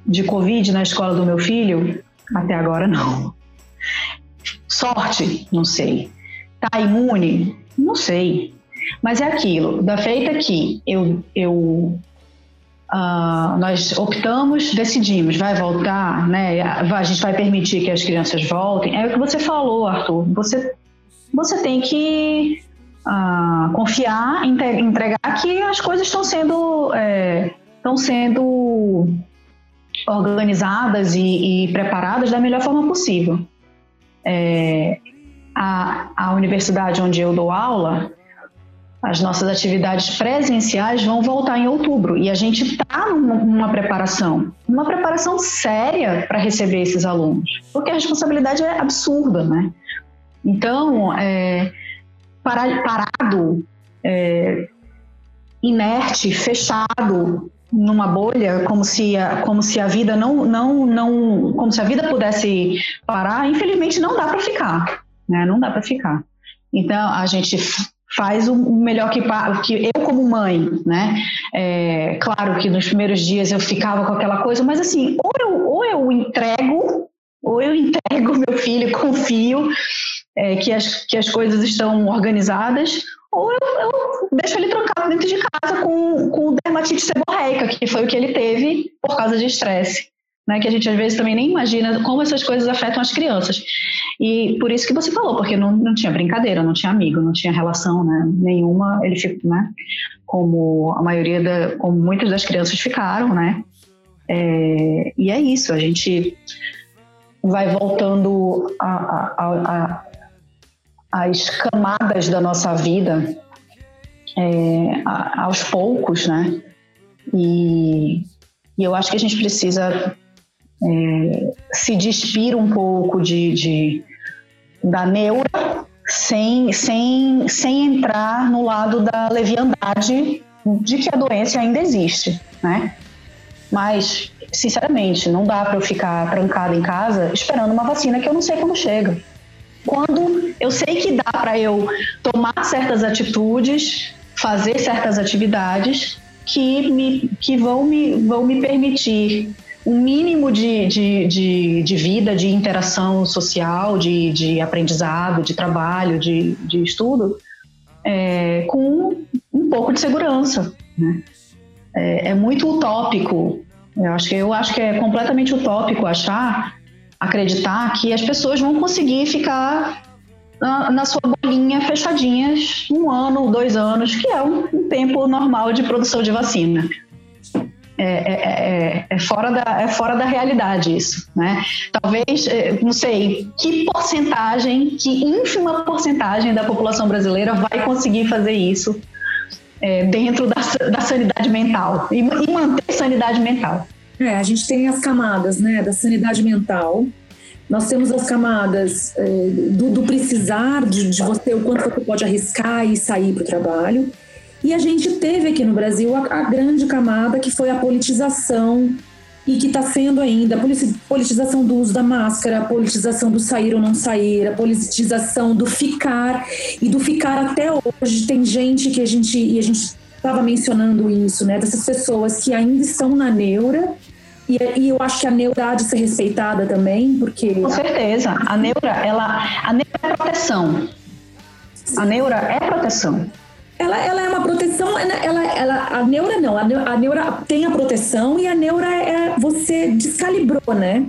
E: de Covid na escola do meu filho? Até agora não. Sorte? Não sei. Tá imune? Não sei. Mas é aquilo, da feita que eu, eu Uh, nós optamos, decidimos, vai voltar, né? A gente vai permitir que as crianças voltem. É o que você falou, Arthur. Você, você tem que uh, confiar, entregar que as coisas estão sendo, é, estão sendo organizadas e, e, preparadas da melhor forma possível. É, a, a universidade onde eu dou aula, as nossas atividades presenciais vão voltar em outubro e a gente está numa preparação, uma preparação séria para receber esses alunos, porque a responsabilidade é absurda, né? Então, é, parado, é, inerte, fechado numa bolha, como se a, como se a vida não, não, não, como se a vida pudesse parar, infelizmente não dá para ficar, né? Não dá para ficar. Então, a gente faz o melhor que, que eu como mãe, né? É, claro que nos primeiros dias eu ficava com aquela coisa, mas assim, ou eu, ou eu entrego, ou eu entrego meu filho, confio é, que, as, que as coisas estão organizadas, ou eu, eu, deixo ele trancado dentro de casa com, com dermatite seborreica, que foi o que ele teve por causa de estresse né, que a gente às vezes também nem imagina como essas coisas afetam as crianças. E por isso que você falou, porque não, não tinha brincadeira, não tinha amigo, não tinha relação né, nenhuma, ele ficou, né, como a maioria, da, como muitas das crianças ficaram, né, é, e é isso, a gente vai voltando a, a, a, as camadas da nossa vida é, aos poucos, né, e, e eu acho que a gente precisa é, se despir um pouco de, de, da neura sem, sem, sem entrar no lado da leviandade de que a doença ainda existe, né? Mas, sinceramente, não dá para eu ficar trancada em casa esperando uma vacina que eu não sei quando chega. Quando eu sei que dá para eu tomar certas atitudes, fazer certas atividades que, me, que vão, me, vão me permitir um mínimo de, de, de, de, vida, de interação social, de, de aprendizado, de trabalho, de, de estudo, é, com um pouco de segurança. Né? É, é, muito utópico. Eu acho, que, eu acho que é completamente utópico achar, acreditar que as pessoas vão conseguir ficar na, na sua bolinha fechadinhas um ano, dois anos, que é um, um tempo normal de produção de vacina. É, é, é, é, fora da, é fora da realidade isso, né? Talvez, é, não sei, que porcentagem, que ínfima porcentagem da população brasileira vai conseguir fazer isso é, dentro da, da sanidade mental e, e manter sanidade mental.
A: É, a gente tem as camadas, né, da sanidade mental, nós temos as camadas é, do, do, precisar de, de, você, o quanto você pode arriscar e sair para o trabalho. E a gente teve aqui no Brasil a, a grande camada que foi a politização e que está sendo ainda a politização do uso da máscara, a politização do sair ou não sair, a politização do ficar e do ficar até hoje. Tem gente que a gente e a gente estava mencionando isso, né? Dessas pessoas que ainda estão na neura e, e, eu acho que a neura há de ser respeitada também, porque
E: com certeza a neura ela a neura é proteção. A neura é proteção
A: ela, ela é uma proteção, ela, ela, a neura não, a neura, a neura tem a proteção e a neura é, você descalibrou, né?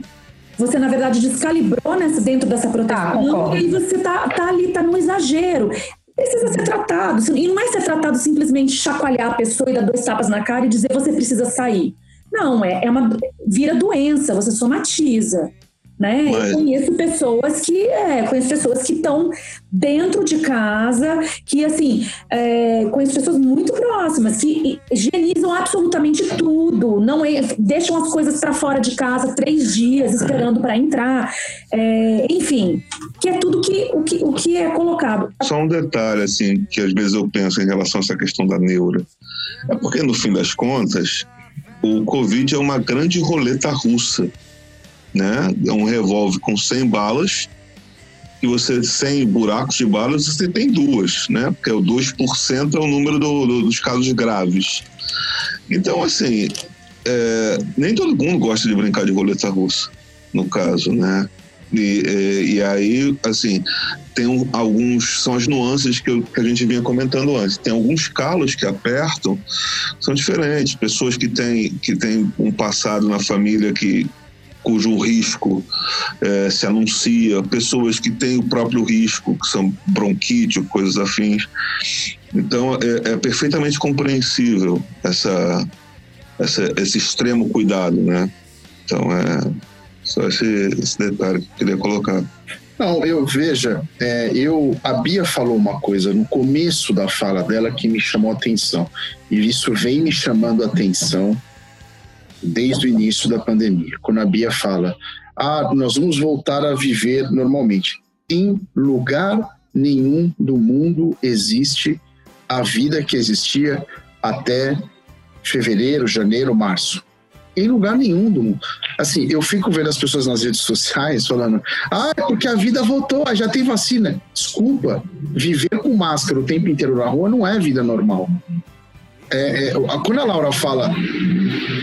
A: Você, na verdade, descalibrou nessa, dentro dessa proteção
E: tá,
A: e você tá, tá ali, tá no exagero. Precisa ser tratado. E não é ser tratado simplesmente chacoalhar a pessoa e dar dois tapas na cara e dizer você precisa sair. Não, é, é uma. vira doença, você somatiza né? Mas... Eu conheço pessoas que é, conheço pessoas que estão dentro de casa, que assim, é, conheço pessoas muito próximas que higienizam absolutamente tudo, não é, deixam as coisas para fora de casa três dias esperando para entrar, é, enfim, que é tudo que o, que o que é colocado.
C: Só um detalhe assim que às vezes eu penso em relação a essa questão da neura, é porque no fim das contas o Covid é uma grande roleta russa né? É um revólver com 100 balas, e você 100 buracos de balas, você tem duas, né? Porque o 2% é o número do, do, dos casos graves. Então, assim, é, nem todo mundo gosta de brincar de roleta russa, no caso, né? E, e, e aí, assim, tem um, alguns, são as nuances que, eu, que, a gente vinha comentando antes. Tem alguns calos que apertam, são diferentes. Pessoas que têm, que têm um passado na família que cujo risco é, se anuncia, pessoas que têm o próprio risco, que são bronquite ou coisas afins. Então, é, é perfeitamente compreensível essa, essa, esse extremo cuidado, né? Então, é só esse, esse detalhe que eu queria colocar.
D: Não, eu veja, é, eu a Bia falou uma coisa no começo da fala dela que me chamou a atenção e isso vem me chamando a atenção desde o início da pandemia. Quando a Bia fala, ah, nós vamos voltar a viver normalmente. Em lugar nenhum do mundo existe a vida que existia até fevereiro, janeiro, março. Em lugar nenhum do mundo. Assim, eu fico vendo as pessoas nas redes sociais falando: ah, é porque a vida voltou, já tem vacina. Desculpa, viver com máscara o tempo inteiro na rua não é vida normal. É, é, quando a Laura fala,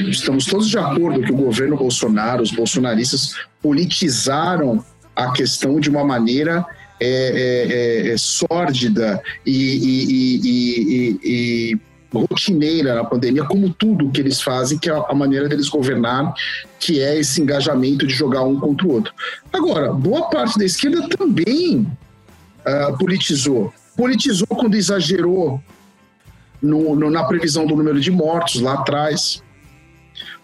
D: estamos todos de acordo que o governo Bolsonaro, os bolsonaristas politizaram a questão de uma maneira é, é, é, é sórdida e, e, e, e, rotineira na pandemia, como tudo que eles fazem, que é a maneira deles governar, que é esse engajamento de jogar um contra o outro. Agora, boa parte da esquerda também uh, politizou. Politizou quando exagerou no, no, na previsão do número de mortos lá atrás.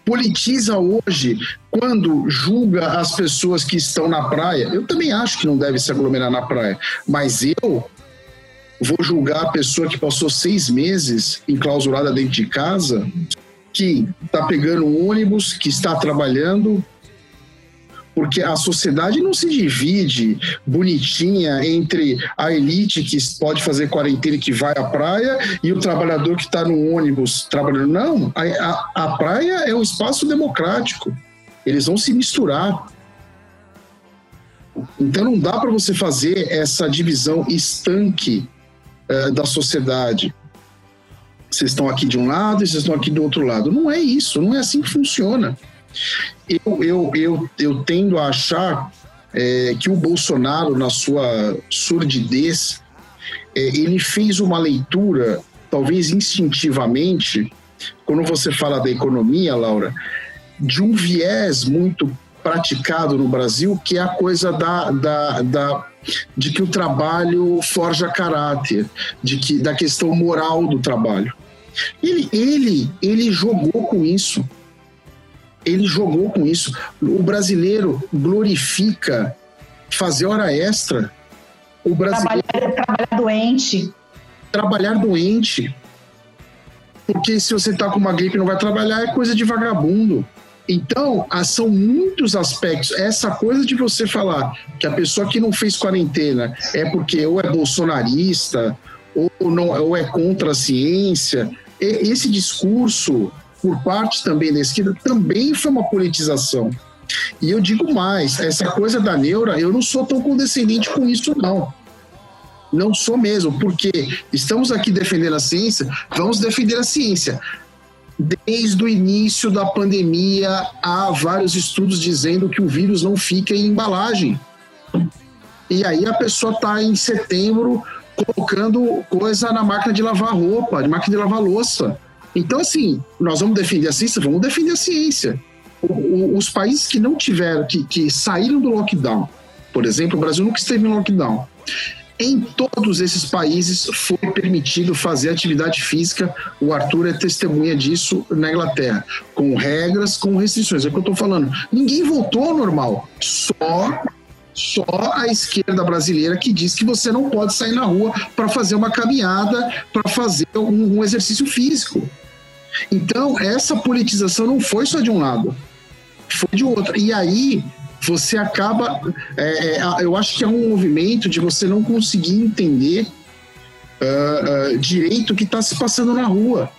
D: Politiza hoje quando julga as pessoas que estão na praia. Eu também acho que não deve se aglomerar na praia, mas eu vou julgar a pessoa que passou seis meses enclausurada dentro de casa, que está pegando um ônibus, que está trabalhando, porque a sociedade não se divide bonitinha entre a elite que pode fazer quarentena e que vai à praia e o trabalhador que está no ônibus trabalhando. Não, a, a, a praia é um espaço democrático. Eles vão se misturar. Então não dá para você fazer essa divisão estanque uh, da sociedade. Vocês estão aqui de um lado e vocês estão aqui do outro lado. Não é isso, não é assim que funciona. Eu, eu, eu, eu tendo a achar é, que o Bolsonaro, na sua surdidez, é, ele fez uma leitura, talvez instintivamente, quando você fala da economia, Laura, de um viés muito praticado no Brasil, que é a coisa da, da, da de que o trabalho forja caráter, de que da questão moral do trabalho. Ele, ele, ele jogou com isso ele jogou com isso. O brasileiro glorifica fazer hora extra. O brasileiro
E: trabalhar, trabalhar doente.
D: Trabalhar doente. Porque se você está com uma gripe e não vai trabalhar, é coisa de vagabundo. Então, ah, são muitos aspectos. Essa coisa de você falar que a pessoa que não fez quarentena é porque ou é bolsonarista ou, não, ou é contra a ciência, esse discurso por parte também da esquerda, também foi uma politização. E eu digo mais, essa coisa da neura, eu não sou tão condescendente com isso, não. Não sou mesmo, porque estamos aqui defendendo a ciência, vamos defender a ciência. Desde o início da pandemia, há vários estudos dizendo que o vírus não fica em embalagem. E aí a pessoa está em setembro colocando coisa na máquina de lavar roupa, de máquina de lavar louça. Então, assim, nós vamos defender a ciência, vamos defender a ciência. O, o, os países que não tiveram, que, que saíram do lockdown, por exemplo, o Brasil nunca esteve em lockdown. Em todos esses países foi permitido fazer atividade física. O Arthur é testemunha disso na Inglaterra, com regras, com restrições. É o que eu estou falando. Ninguém voltou ao normal. Só só a esquerda brasileira que diz que você não pode sair na rua para fazer uma caminhada, para fazer um, um exercício físico. Então, essa politização não foi só de um lado, foi de outro. E aí você acaba. É, é, eu acho que é um movimento de você não conseguir entender uh, uh, direito o que está se passando na rua.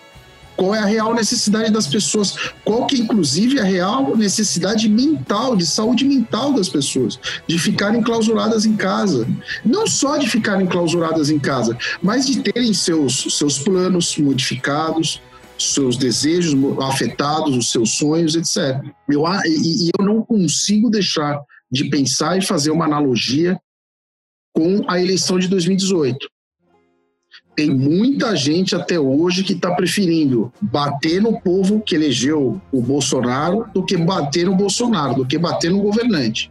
D: qual é a real necessidade das pessoas, qual que é, inclusive, a real necessidade mental, de saúde mental das pessoas, de ficarem clausuradas em casa. Não só de ficarem clausuradas em casa, mas de terem seus, seus planos modificados, seus desejos afetados, os seus sonhos, etc. Eu, e, e eu não consigo deixar de pensar e fazer uma analogia com a eleição de 2018 tem muita gente até hoje que está preferindo bater no povo que elegeu o Bolsonaro do que bater no Bolsonaro, do que bater no governante.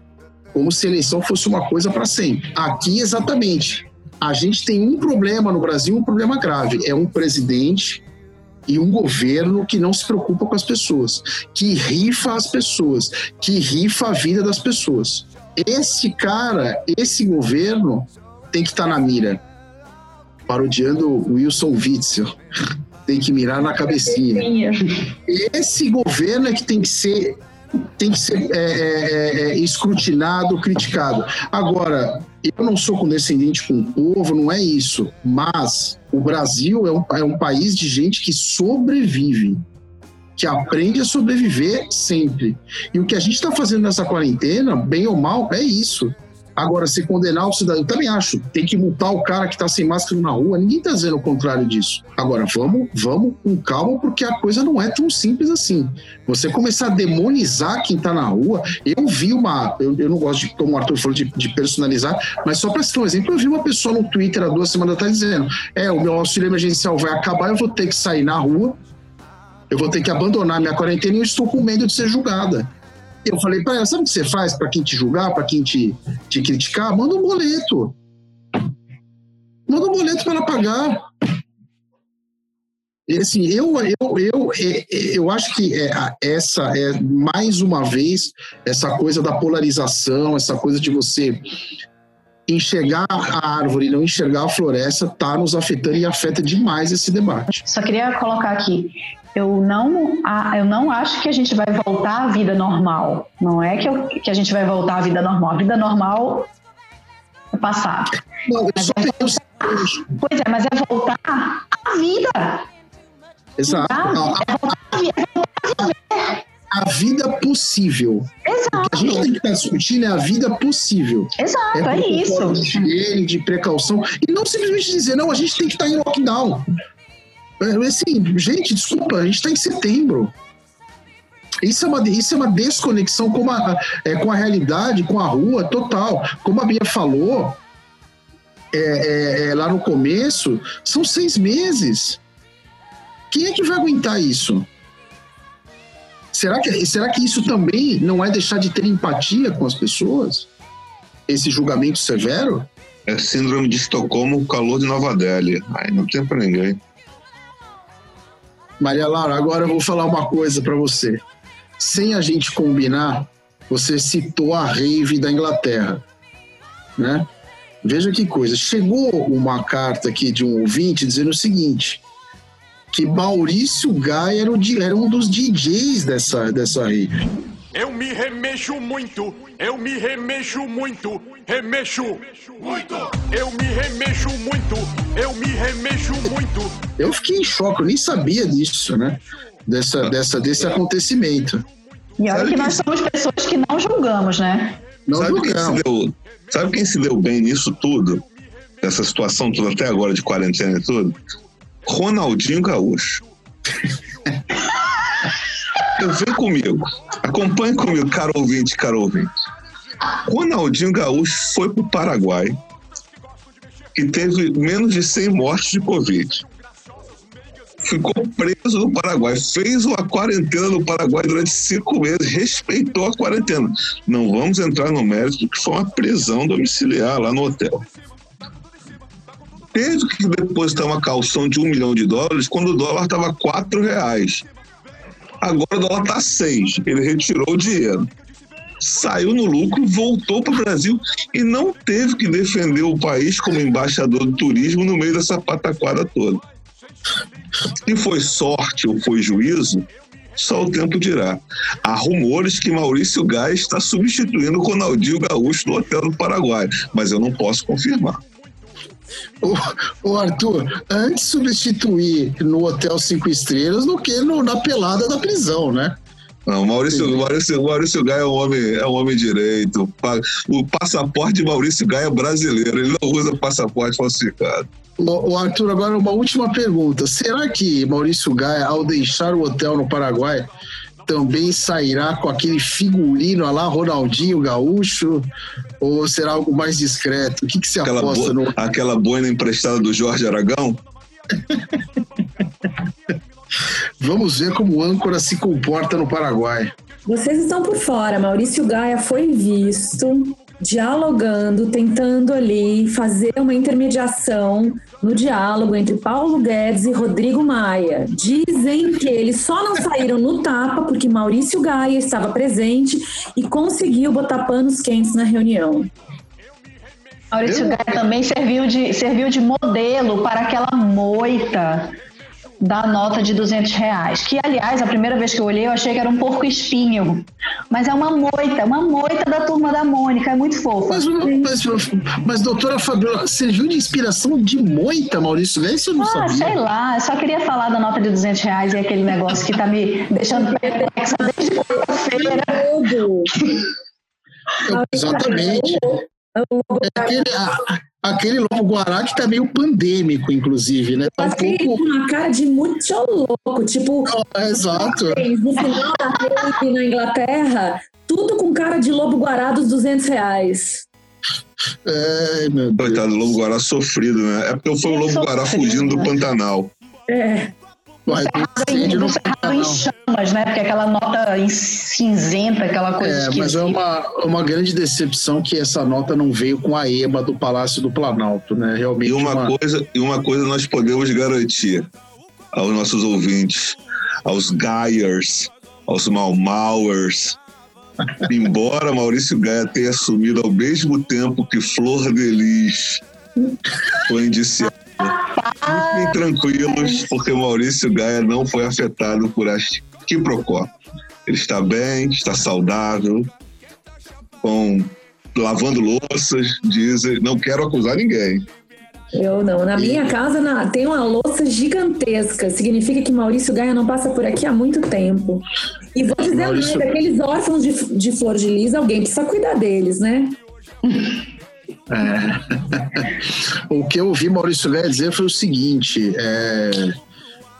D: Como se a eleição fosse uma coisa para sempre. Aqui, exatamente. A gente tem um problema no Brasil, um problema grave. É um presidente e um governo que não se preocupa com as pessoas, que rifa as pessoas, que rifa a vida das pessoas. Esse cara, esse governo tem que estar tá na mira parodiando Wilson Witzel. Tem que mirar na cabecinha. Esse governo é que tem que ser tem que ser é, é, é, escrutinado, criticado. Agora, eu não sou condescendente com o povo, não é isso. Mas o Brasil é um, é um país de gente que sobrevive, que aprende a sobreviver sempre. E o que a gente está fazendo nessa quarentena, bem ou mal, é isso. Agora, se condenar o cidadão, eu também acho, tem que multar o cara que está sem máscara na rua, ninguém está dizendo o contrário disso. Agora, vamos, vamos com calma, porque a coisa não é tão simples assim. Você começar a demonizar quem está na rua, eu vi uma, eu, eu, não gosto de, como o Arthur falou, de, de personalizar, mas só para citar um exemplo, eu vi uma pessoa no Twitter há duas semanas atrás dizendo: é, o meu auxílio emergencial vai acabar, eu vou ter que sair na rua, eu vou ter que abandonar minha quarentena e eu estou com medo de ser julgada. Eu falei para ela, sabe o que você faz para quem te julgar, para quem te, te criticar? Manda um boleto. Manda um boleto para ela pagar. E, assim, eu, eu, eu, eu acho que é, essa é, mais uma vez, essa coisa da polarização, essa coisa de você enxergar a árvore e não enxergar a floresta está nos afetando e afeta demais esse debate.
E: Só queria colocar aqui, eu não, eu não acho que a gente vai voltar à vida normal. Não é que, eu, que a gente vai voltar à vida normal. A vida normal é passado. Não, só é voltar, pois é, mas é voltar à vida.
D: Exato. É voltar à vida. A vida possível. Exato. O que a gente tem que estar discutindo é a vida possível.
E: Exato, é, é isso.
D: De higiene, de precaução. E não simplesmente dizer, não, a gente tem que estar em lockdown. É, assim, gente, desculpa, a gente está em setembro. Isso é uma, isso é uma desconexão com a, é, com a realidade, com a rua, total. Como a Bia falou é, é, é, lá no começo, são seis meses. Quem é que vai aguentar isso? Será que, será que isso também não é deixar de ter empatia com as pessoas? Esse julgamento severo?
C: É síndrome de Estocolmo, calor de Nova Delhi. Aí não tem para ninguém.
D: Maria Laura, agora eu vou falar uma coisa para você. Sem a gente combinar, você citou a rave da Inglaterra, né? Veja que coisa. Chegou uma carta aqui de um ouvinte dizendo o seguinte: que Maurício Gaia era, era um dos DJs dessa, dessa rave.
H: Eu me remexo muito, eu me remexo muito, remexo muito. Eu me remexo muito, eu me remexo muito.
D: Eu fiquei em choque, eu nem sabia disso, né? Dessa, dessa, desse acontecimento.
E: E olha sabe que nós somos pessoas que não julgamos, né?
C: Não sabe julgamos. Quem deu, sabe quem se deu bem nisso tudo? Essa situação toda até agora de quarentena e tudo? Ronaldinho Gaúcho. Vem comigo. Acompanhe comigo, caro ouvinte, caro ouvinte. Ronaldinho Gaúcho foi para o Paraguai e teve menos de 100 mortes de Covid. Ficou preso no Paraguai, fez uma quarentena no Paraguai durante cinco meses, respeitou a quarentena. Não vamos entrar no mérito que foi uma prisão domiciliar lá no hotel. Teve que depositar uma calção de um milhão de dólares quando o dólar estava quatro reais. Agora o dólar está seis. Ele retirou o dinheiro saiu no lucro, voltou para o Brasil e não teve que defender o país como embaixador do turismo no meio dessa pataquada toda. Se foi sorte ou foi juízo, só o tempo dirá. Há rumores que Maurício Gás está substituindo o Ronaldinho Gaúcho no hotel do Paraguai, mas eu não posso confirmar.
D: Ô, ô, Arthur, antes substituir no Hotel Cinco Estrelas do que no, na pelada da prisão, né?
C: Não, Maurício, Maurício, Maurício Gaia é um homem, é um homem direito. O passaporte de Maurício Gaia é brasileiro, ele não usa passaporte falsificado.
D: Ô, Arthur, agora uma última pergunta. Será que Maurício Gaia, ao deixar o hotel no Paraguai, também sairá com aquele figurino lá, Ronaldinho Gaúcho? Ou será algo mais discreto? O que, que você
C: Aquela,
D: aposta no.
C: aquela boina emprestada do Jorge Aragão?
D: Vamos ver como o âncora se comporta no Paraguai.
A: Vocês estão por fora. Maurício Gaia foi visto dialogando, tentando ali fazer uma intermediação no diálogo entre Paulo Guedes e Rodrigo Maia. Dizem que eles só não saíram no tapa porque Maurício Gaia estava presente e conseguiu botar panos quentes na reunião.
E: Maurício Gaia também serviu de, serviu de modelo para aquela moita da nota de 200 reais. Que, aliás, a primeira vez que eu olhei, eu achei que era um porco espinho. Mas é uma moita, uma moita da turma da Mônica, é muito fofa.
D: Mas, mas, mas, doutora Fabiola, serviu de inspiração de moita, Maurício? Isso eu não
E: Ah,
D: sabia.
E: sei lá, eu só queria falar da nota de 200 reais e aquele negócio que tá me deixando perplexa desde quarta-feira.
D: Exatamente. É aquele, a- aquele lobo guará que tá meio pandêmico, inclusive, né? Tá um pouco.
A: uma cara de muito louco, tipo,
D: É, exato.
A: no final da rede na Inglaterra, tudo com cara de lobo guará dos 200 reais.
D: É, meu Deus.
C: Coitado do Lobo Guará sofrido, né? É porque foi o Lobo Guará fugindo do Pantanal.
A: É.
D: Incêndio
E: cerrado em chamas, né? Porque aquela nota cinzenta, aquela coisa
D: É, mas é
E: esquisita.
D: uma, uma grande decepção que essa nota não veio com a EMA do Palácio do Planalto, né? Realmente
C: E uma, coisa, e uma coisa nós podemos garantir aos nossos ouvintes, aos Gaiers, aos Malmauers. Embora Maurício Gaia tenha assumido ao mesmo tempo que Flor de Lis foi indiciado, fiquem tranquilos, porque Maurício Gaia não foi afetado por este quiprocó. Ele está bem, está saudável, com lavando louças, dizem, não quero acusar ninguém.
A: Eu não. Na minha casa na- tem uma louça gigantesca. Significa que Maurício Gaia não passa por aqui há muito tempo. E vou dizer
D: Maurício-
A: mais, aqueles órfãos de, de flor de lis, alguém precisa cuidar deles, né?
D: É. o que eu ouvi Maurício Gaia dizer foi o seguinte: é,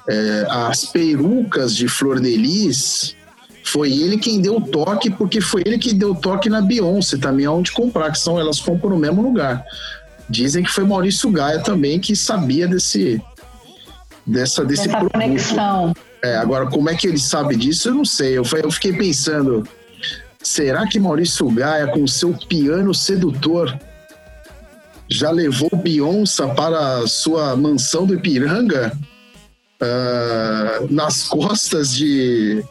D: é, as perucas de Flor de Lis foi ele quem deu o toque, porque foi ele que deu o toque na Beyoncé também, aonde comprar, que são elas compram no mesmo lugar. Dizem que foi Maurício Gaia também que sabia desse dessa desse
E: Essa
D: produto.
E: conexão.
D: É, agora, como é que ele sabe disso, eu não sei. Eu, eu fiquei pensando, será que Maurício Gaia, com seu piano sedutor, já levou Beyoncé para sua mansão do Ipiranga? Ah, nas costas de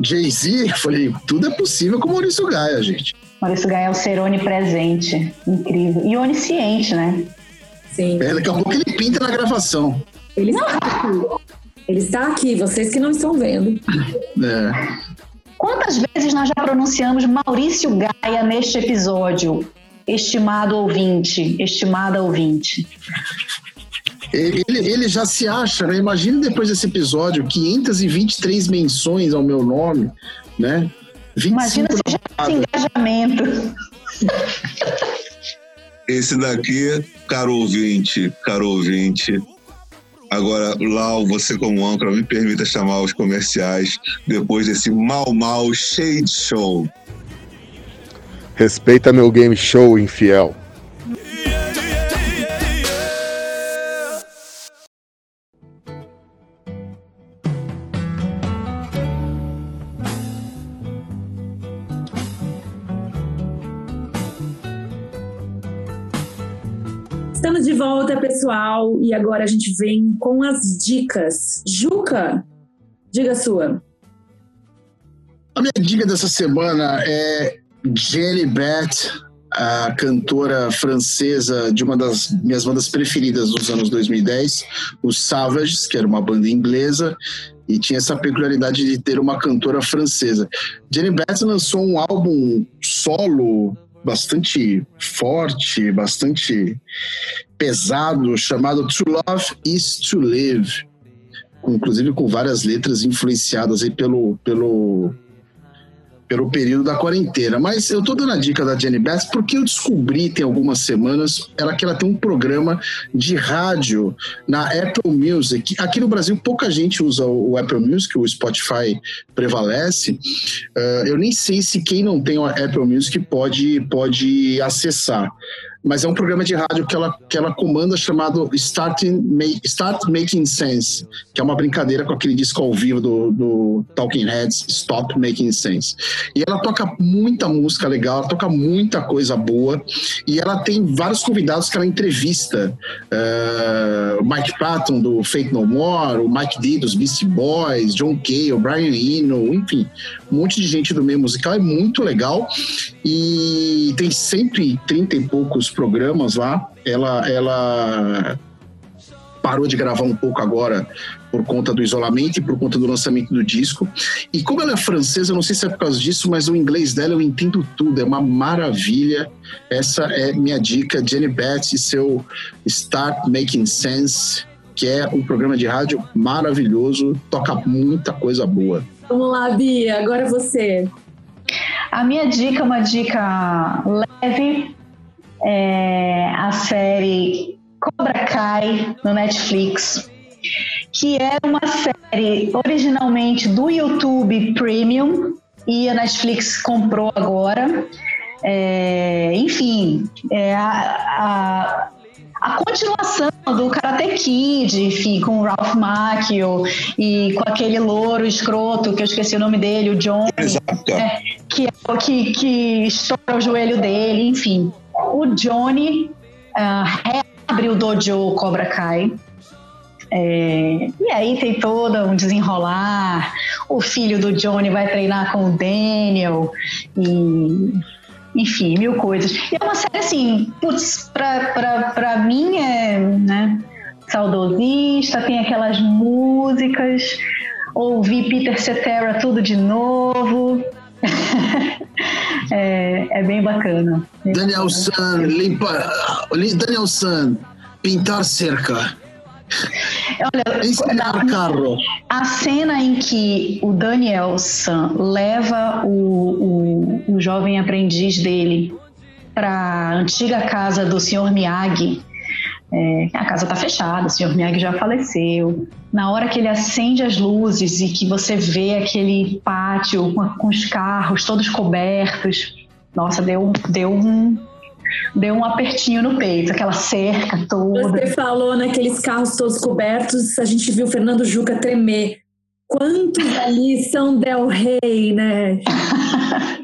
D: Jay-Z? Falei, tudo é possível com Maurício Gaia, gente.
E: Maurício Gaia é o ser onipresente. Incrível. E onisciente, né?
A: Sim.
D: É, daqui a pouco ele pinta na gravação.
A: Ele está aqui. Ele está aqui, vocês que não estão vendo.
D: É.
E: Quantas vezes nós já pronunciamos Maurício Gaia neste episódio? Estimado ouvinte, estimada ouvinte.
D: Ele, ele já se acha, né? Imagina depois desse episódio, 523 menções ao meu nome, né? 25
E: Imagina se já esse engajamento.
C: Esse daqui, caro ouvinte, caro ouvinte. Agora, Lau, você como âncora, me permita chamar os comerciais depois desse mal, mal shade show.
B: Respeita meu game show, infiel.
A: Estamos de volta, pessoal, e agora a gente vem com as dicas. Juca, diga a sua.
D: A minha dica dessa semana é Jenny Beth, a cantora francesa de uma das minhas bandas preferidas dos anos 2010, os Savages, que era uma banda inglesa e tinha essa peculiaridade de ter uma cantora francesa. Jenny Beth lançou um álbum solo bastante forte, bastante pesado, chamado To Love Is To Live, inclusive com várias letras influenciadas aí pelo, pelo pelo período da quarentena. Mas eu tô dando a dica da Jenny Beth porque eu descobri tem algumas semanas ela que ela tem um programa de rádio na Apple Music. Aqui no Brasil pouca gente usa o Apple Music, o Spotify prevalece. Uh, eu nem sei se quem não tem o Apple Music pode pode acessar mas é um programa de rádio que ela, que ela comanda chamado Starting, Start Making Sense, que é uma brincadeira com aquele disco ao vivo do, do Talking Heads, Stop Making Sense. E ela toca muita música legal, ela toca muita coisa boa, e ela tem vários convidados que ela entrevista. Uh, Mike Patton, do Fake No More, o Mike D, dos Beastie Boys, John Kay, o Brian Eno, enfim, um monte de gente do meio musical, é muito legal. E tem sempre 30 e poucos programas lá. Ela, ela parou de gravar um pouco agora por conta do isolamento e por conta do lançamento do disco. E como ela é francesa, não sei se é por causa disso, mas o inglês dela eu entendo tudo, é uma maravilha. Essa é minha dica, Jenny Betts e seu Start Making Sense, que é um programa de rádio maravilhoso, toca muita coisa boa.
A: Vamos lá, Bia, agora você.
E: A minha dica é uma dica leve, é a série Cobra Kai no Netflix, que é uma série originalmente do YouTube Premium e a Netflix comprou agora. É, enfim, é a, a, a, continuação do Karate Kid, enfim, com o Ralph Macchio e com aquele louro escroto, que eu esqueci o nome dele, o John, é, que, é que, que estoura o joelho dele, enfim o Johnny uh, reabre o dojo Cobra Kai. É, e aí tem todo um desenrolar. O filho do Johnny vai treinar com o Daniel. E, enfim, mil coisas. E é uma série assim, putz, pra, pra, pra mim é né, saudosista, tem aquelas músicas. Ouvi Peter Cetera tudo de novo. é, é, bem bacana.
D: Daniel San, limpa. Daniel San, pintar cerca.
E: Olha,
D: Ensinar carro.
E: A cena em que o Daniel San leva o, o, o jovem aprendiz dele para a antiga casa do Sr. Miyagi é, a casa está fechada, o senhor Miyagi já faleceu. Na hora que ele acende as luzes e que você vê aquele pátio com, com os carros todos cobertos, nossa, deu, deu um, deu um apertinho no peito, aquela cerca toda.
A: Você falou naqueles carros todos cobertos, a gente viu o Fernando Juca tremer. Quantos ali são Del Rey, né?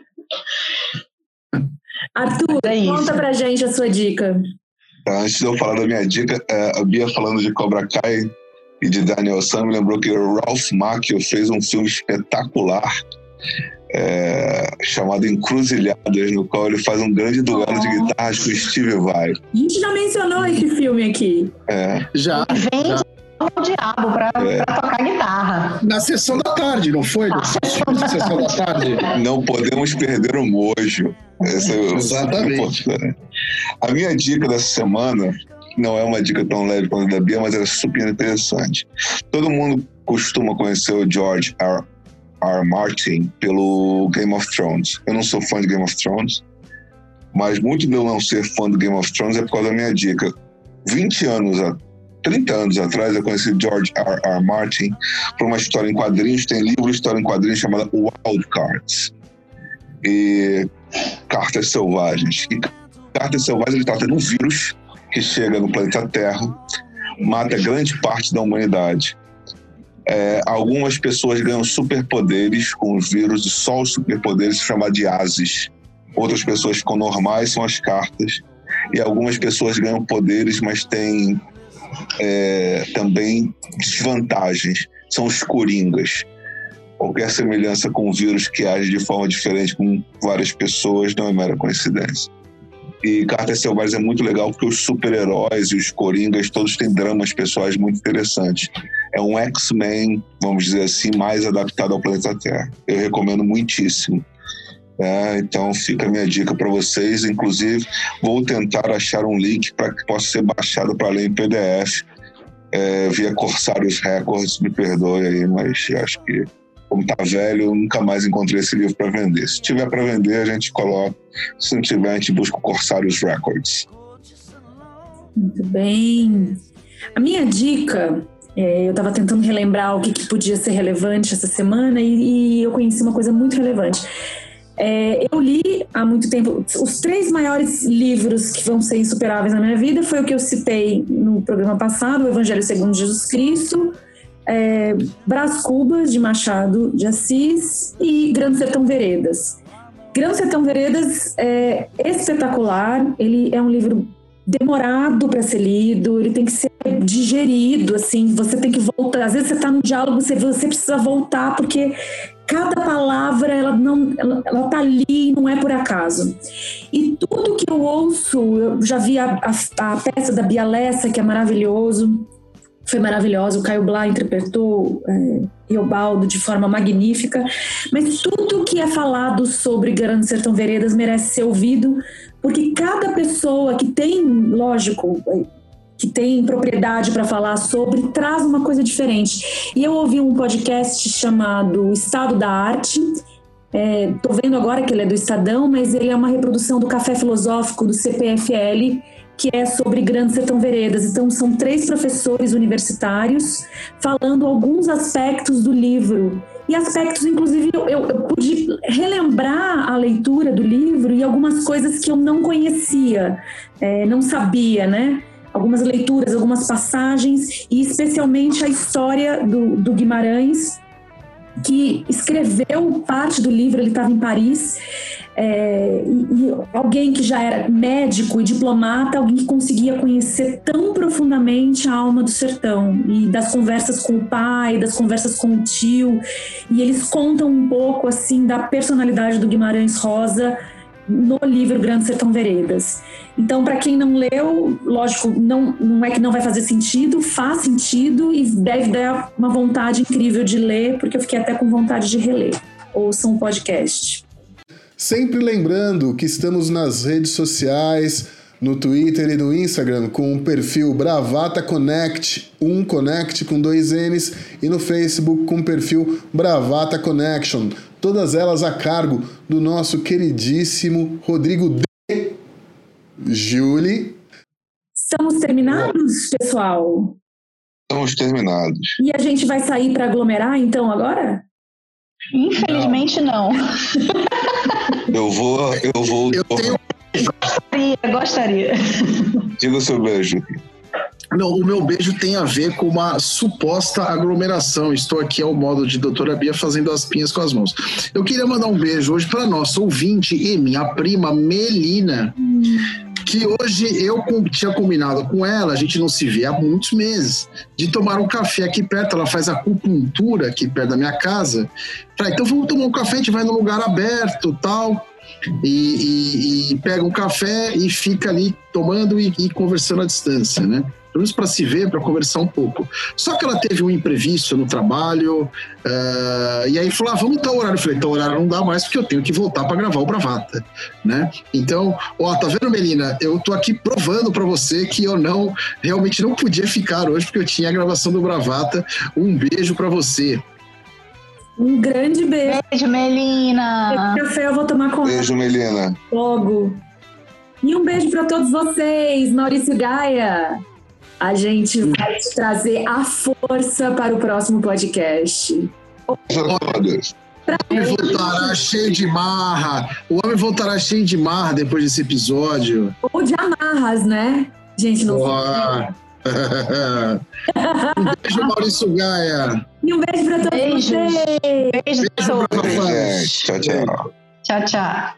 A: Arthur, é conta pra gente a sua dica.
C: Antes de eu falar da minha dica, é, a Bia falando de Cobra Kai e de Daniel San me lembrou que o Ralph Macchio fez um filme espetacular é, chamado Encruzilhadas, no qual ele faz um grande duelo de guitarras com Steve Vai.
A: A gente já mencionou esse filme aqui.
C: É.
D: Já.
E: Vem
D: já.
E: o diabo pra, é. pra, tocar guitarra.
D: Na sessão da tarde, não foi? Na sessão da tarde.
C: Não podemos perder o mojo. Esse é
D: Exatamente.
C: É a minha dica dessa semana não é uma dica tão leve quanto a da Bia, mas é super interessante. Todo mundo costuma conhecer o George R. R. Martin pelo Game of Thrones. Eu não sou fã de Game of Thrones, mas muito de eu não ser fã do Game of Thrones é por causa da minha dica. 20 anos, 30 anos atrás, eu conheci George R. R. Martin por uma história em quadrinhos. Tem livro de história em quadrinhos chamada Wild Cards. E Cartas Selvagens. E Cartas Selvagens ele trata de um vírus que chega no planeta Terra, mata grande parte da humanidade. É, algumas pessoas ganham superpoderes com os vírus, e só os superpoderes chamados de ases. Outras pessoas ficam normais, são as cartas. E algumas pessoas ganham poderes, mas têm é, também desvantagens. São os coringas qualquer semelhança com o vírus que age de forma diferente com várias pessoas não é mera coincidência. E Cartas Selvagens é muito legal porque os super-heróis e os coringas todos têm dramas pessoais muito interessantes. É um X-Men, vamos dizer assim, mais adaptado ao planeta Terra. Eu recomendo muitíssimo. É, então fica a minha dica para vocês. Inclusive, vou tentar achar um link para que possa ser baixado para ler em PDF é, via Corsários Records. Me perdoe aí, mas acho que, como tá velho, eu nunca mais encontrei esse livro para vender. Se tiver para vender, a gente coloca. Se não tiver, a gente busca o Corsários Records.
A: Muito bem. A minha dica, é, eu estava tentando relembrar o que, que, podia ser relevante essa semana e, e eu conheci uma coisa muito relevante. É, eu li há muito tempo os três maiores livros que vão ser insuperáveis na minha vida foi o que eu citei no programa passado, o Evangelho segundo Jesus Cristo, é, Brás Cubas de Machado de Assis e Grande Sertão Veredas. Grande Sertão Veredas é espetacular, ele é um livro demorado para ser lido, ele tem que ser digerido, assim, você tem que voltar. Às vezes você está no diálogo, você, você precisa voltar, porque cada palavra ela não ela, ela tá ali não é por acaso e tudo que eu ouço eu já vi a, a, a peça da Bialessa que é maravilhoso foi maravilhoso o Caio Blá interpretou é, Iobaldo de forma magnífica mas tudo que é falado sobre Grande Sertão Veredas merece ser ouvido porque cada pessoa que tem lógico que tem propriedade para falar sobre, traz uma coisa diferente. E eu ouvi um podcast chamado Estado da Arte. Estou é, vendo agora que ele é do Estadão, mas ele é uma reprodução do Café Filosófico do CPFL, que é sobre Grande Sertão Veredas. Então, são três professores universitários falando alguns aspectos do livro. E aspectos, inclusive, eu, eu, pude relembrar a leitura do livro e algumas coisas que eu não conhecia, é, não sabia, né? algumas leituras, algumas passagens, e especialmente a história do, do Guimarães, que escreveu parte do livro, ele estava em Paris, é, e, alguém que já era médico e diplomata, alguém que conseguia conhecer tão profundamente a alma do sertão e das conversas com o pai, das conversas com o tio, e eles contam um pouco assim da personalidade do Guimarães Rosa no livro Grande Sertão Veredas. Então, para quem não leu, lógico, não, não é que não vai fazer sentido, faz sentido e deve dar uma vontade incrível de ler, porque eu fiquei até com vontade de reler. Ouçam um podcast.
I: Sempre lembrando que estamos nas redes sociais, no Twitter e no Instagram com o perfil Bravata Connect, um Connect com dois N's, e no Facebook com o perfil Bravata Connection todas elas a cargo do nosso queridíssimo Rodrigo D. Julie.
A: Estamos terminados, pessoal?
C: Estamos terminados.
A: E a gente vai sair para aglomerar então agora?
E: Infelizmente não.
C: Eu vou, eu vou.
E: Eu tenho... Gostaria, gostaria.
C: Diga o seu beijo.
D: Não, o meu beijo tem a ver com uma suposta aglomeração. Estou aqui ao modo de doutora Bia fazendo as pinhas com as mãos. Eu queria mandar um beijo hoje para nossa ouvinte e minha prima Melina, que hoje eu tinha combinado com ela, a gente não se vê há muitos meses, de tomar um café aqui perto. Ela faz acupuntura aqui perto da minha casa. Falei, então vamos tomar um café, a gente vai num lugar aberto tal. E, e, e pega um café e fica ali tomando e, e conversando à distância, né? Pelo menos para se ver, para conversar um pouco. Só que ela teve um imprevisto no trabalho, uh, e aí falou: ah, vamos tal horário. Eu falei: tal horário não dá mais porque eu tenho que voltar para gravar o Bravata, né? Então, ó, tá vendo, Melina? Eu tô aqui provando para você que eu não, realmente não podia ficar hoje porque eu tinha a gravação do Bravata. Um beijo para você.
A: Um grande beijo.
E: Beijo, Melina.
A: Esse café eu vou tomar com
C: Beijo, Melina.
A: Logo. E um beijo para todos vocês, Maurício Gaia. A gente vai te trazer a força para o próximo podcast.
D: O homem voltará cheio de marra. O homem voltará cheio de marra depois desse episódio.
A: Ou de amarras, né? Gente, não oh.
D: Um beijo, Maurício Gaia.
A: E um beijo para todos
E: Beijos.
A: vocês.
E: Beijo,
C: beijo pra todos. Tchau, tchau.
E: Tchau, tchau.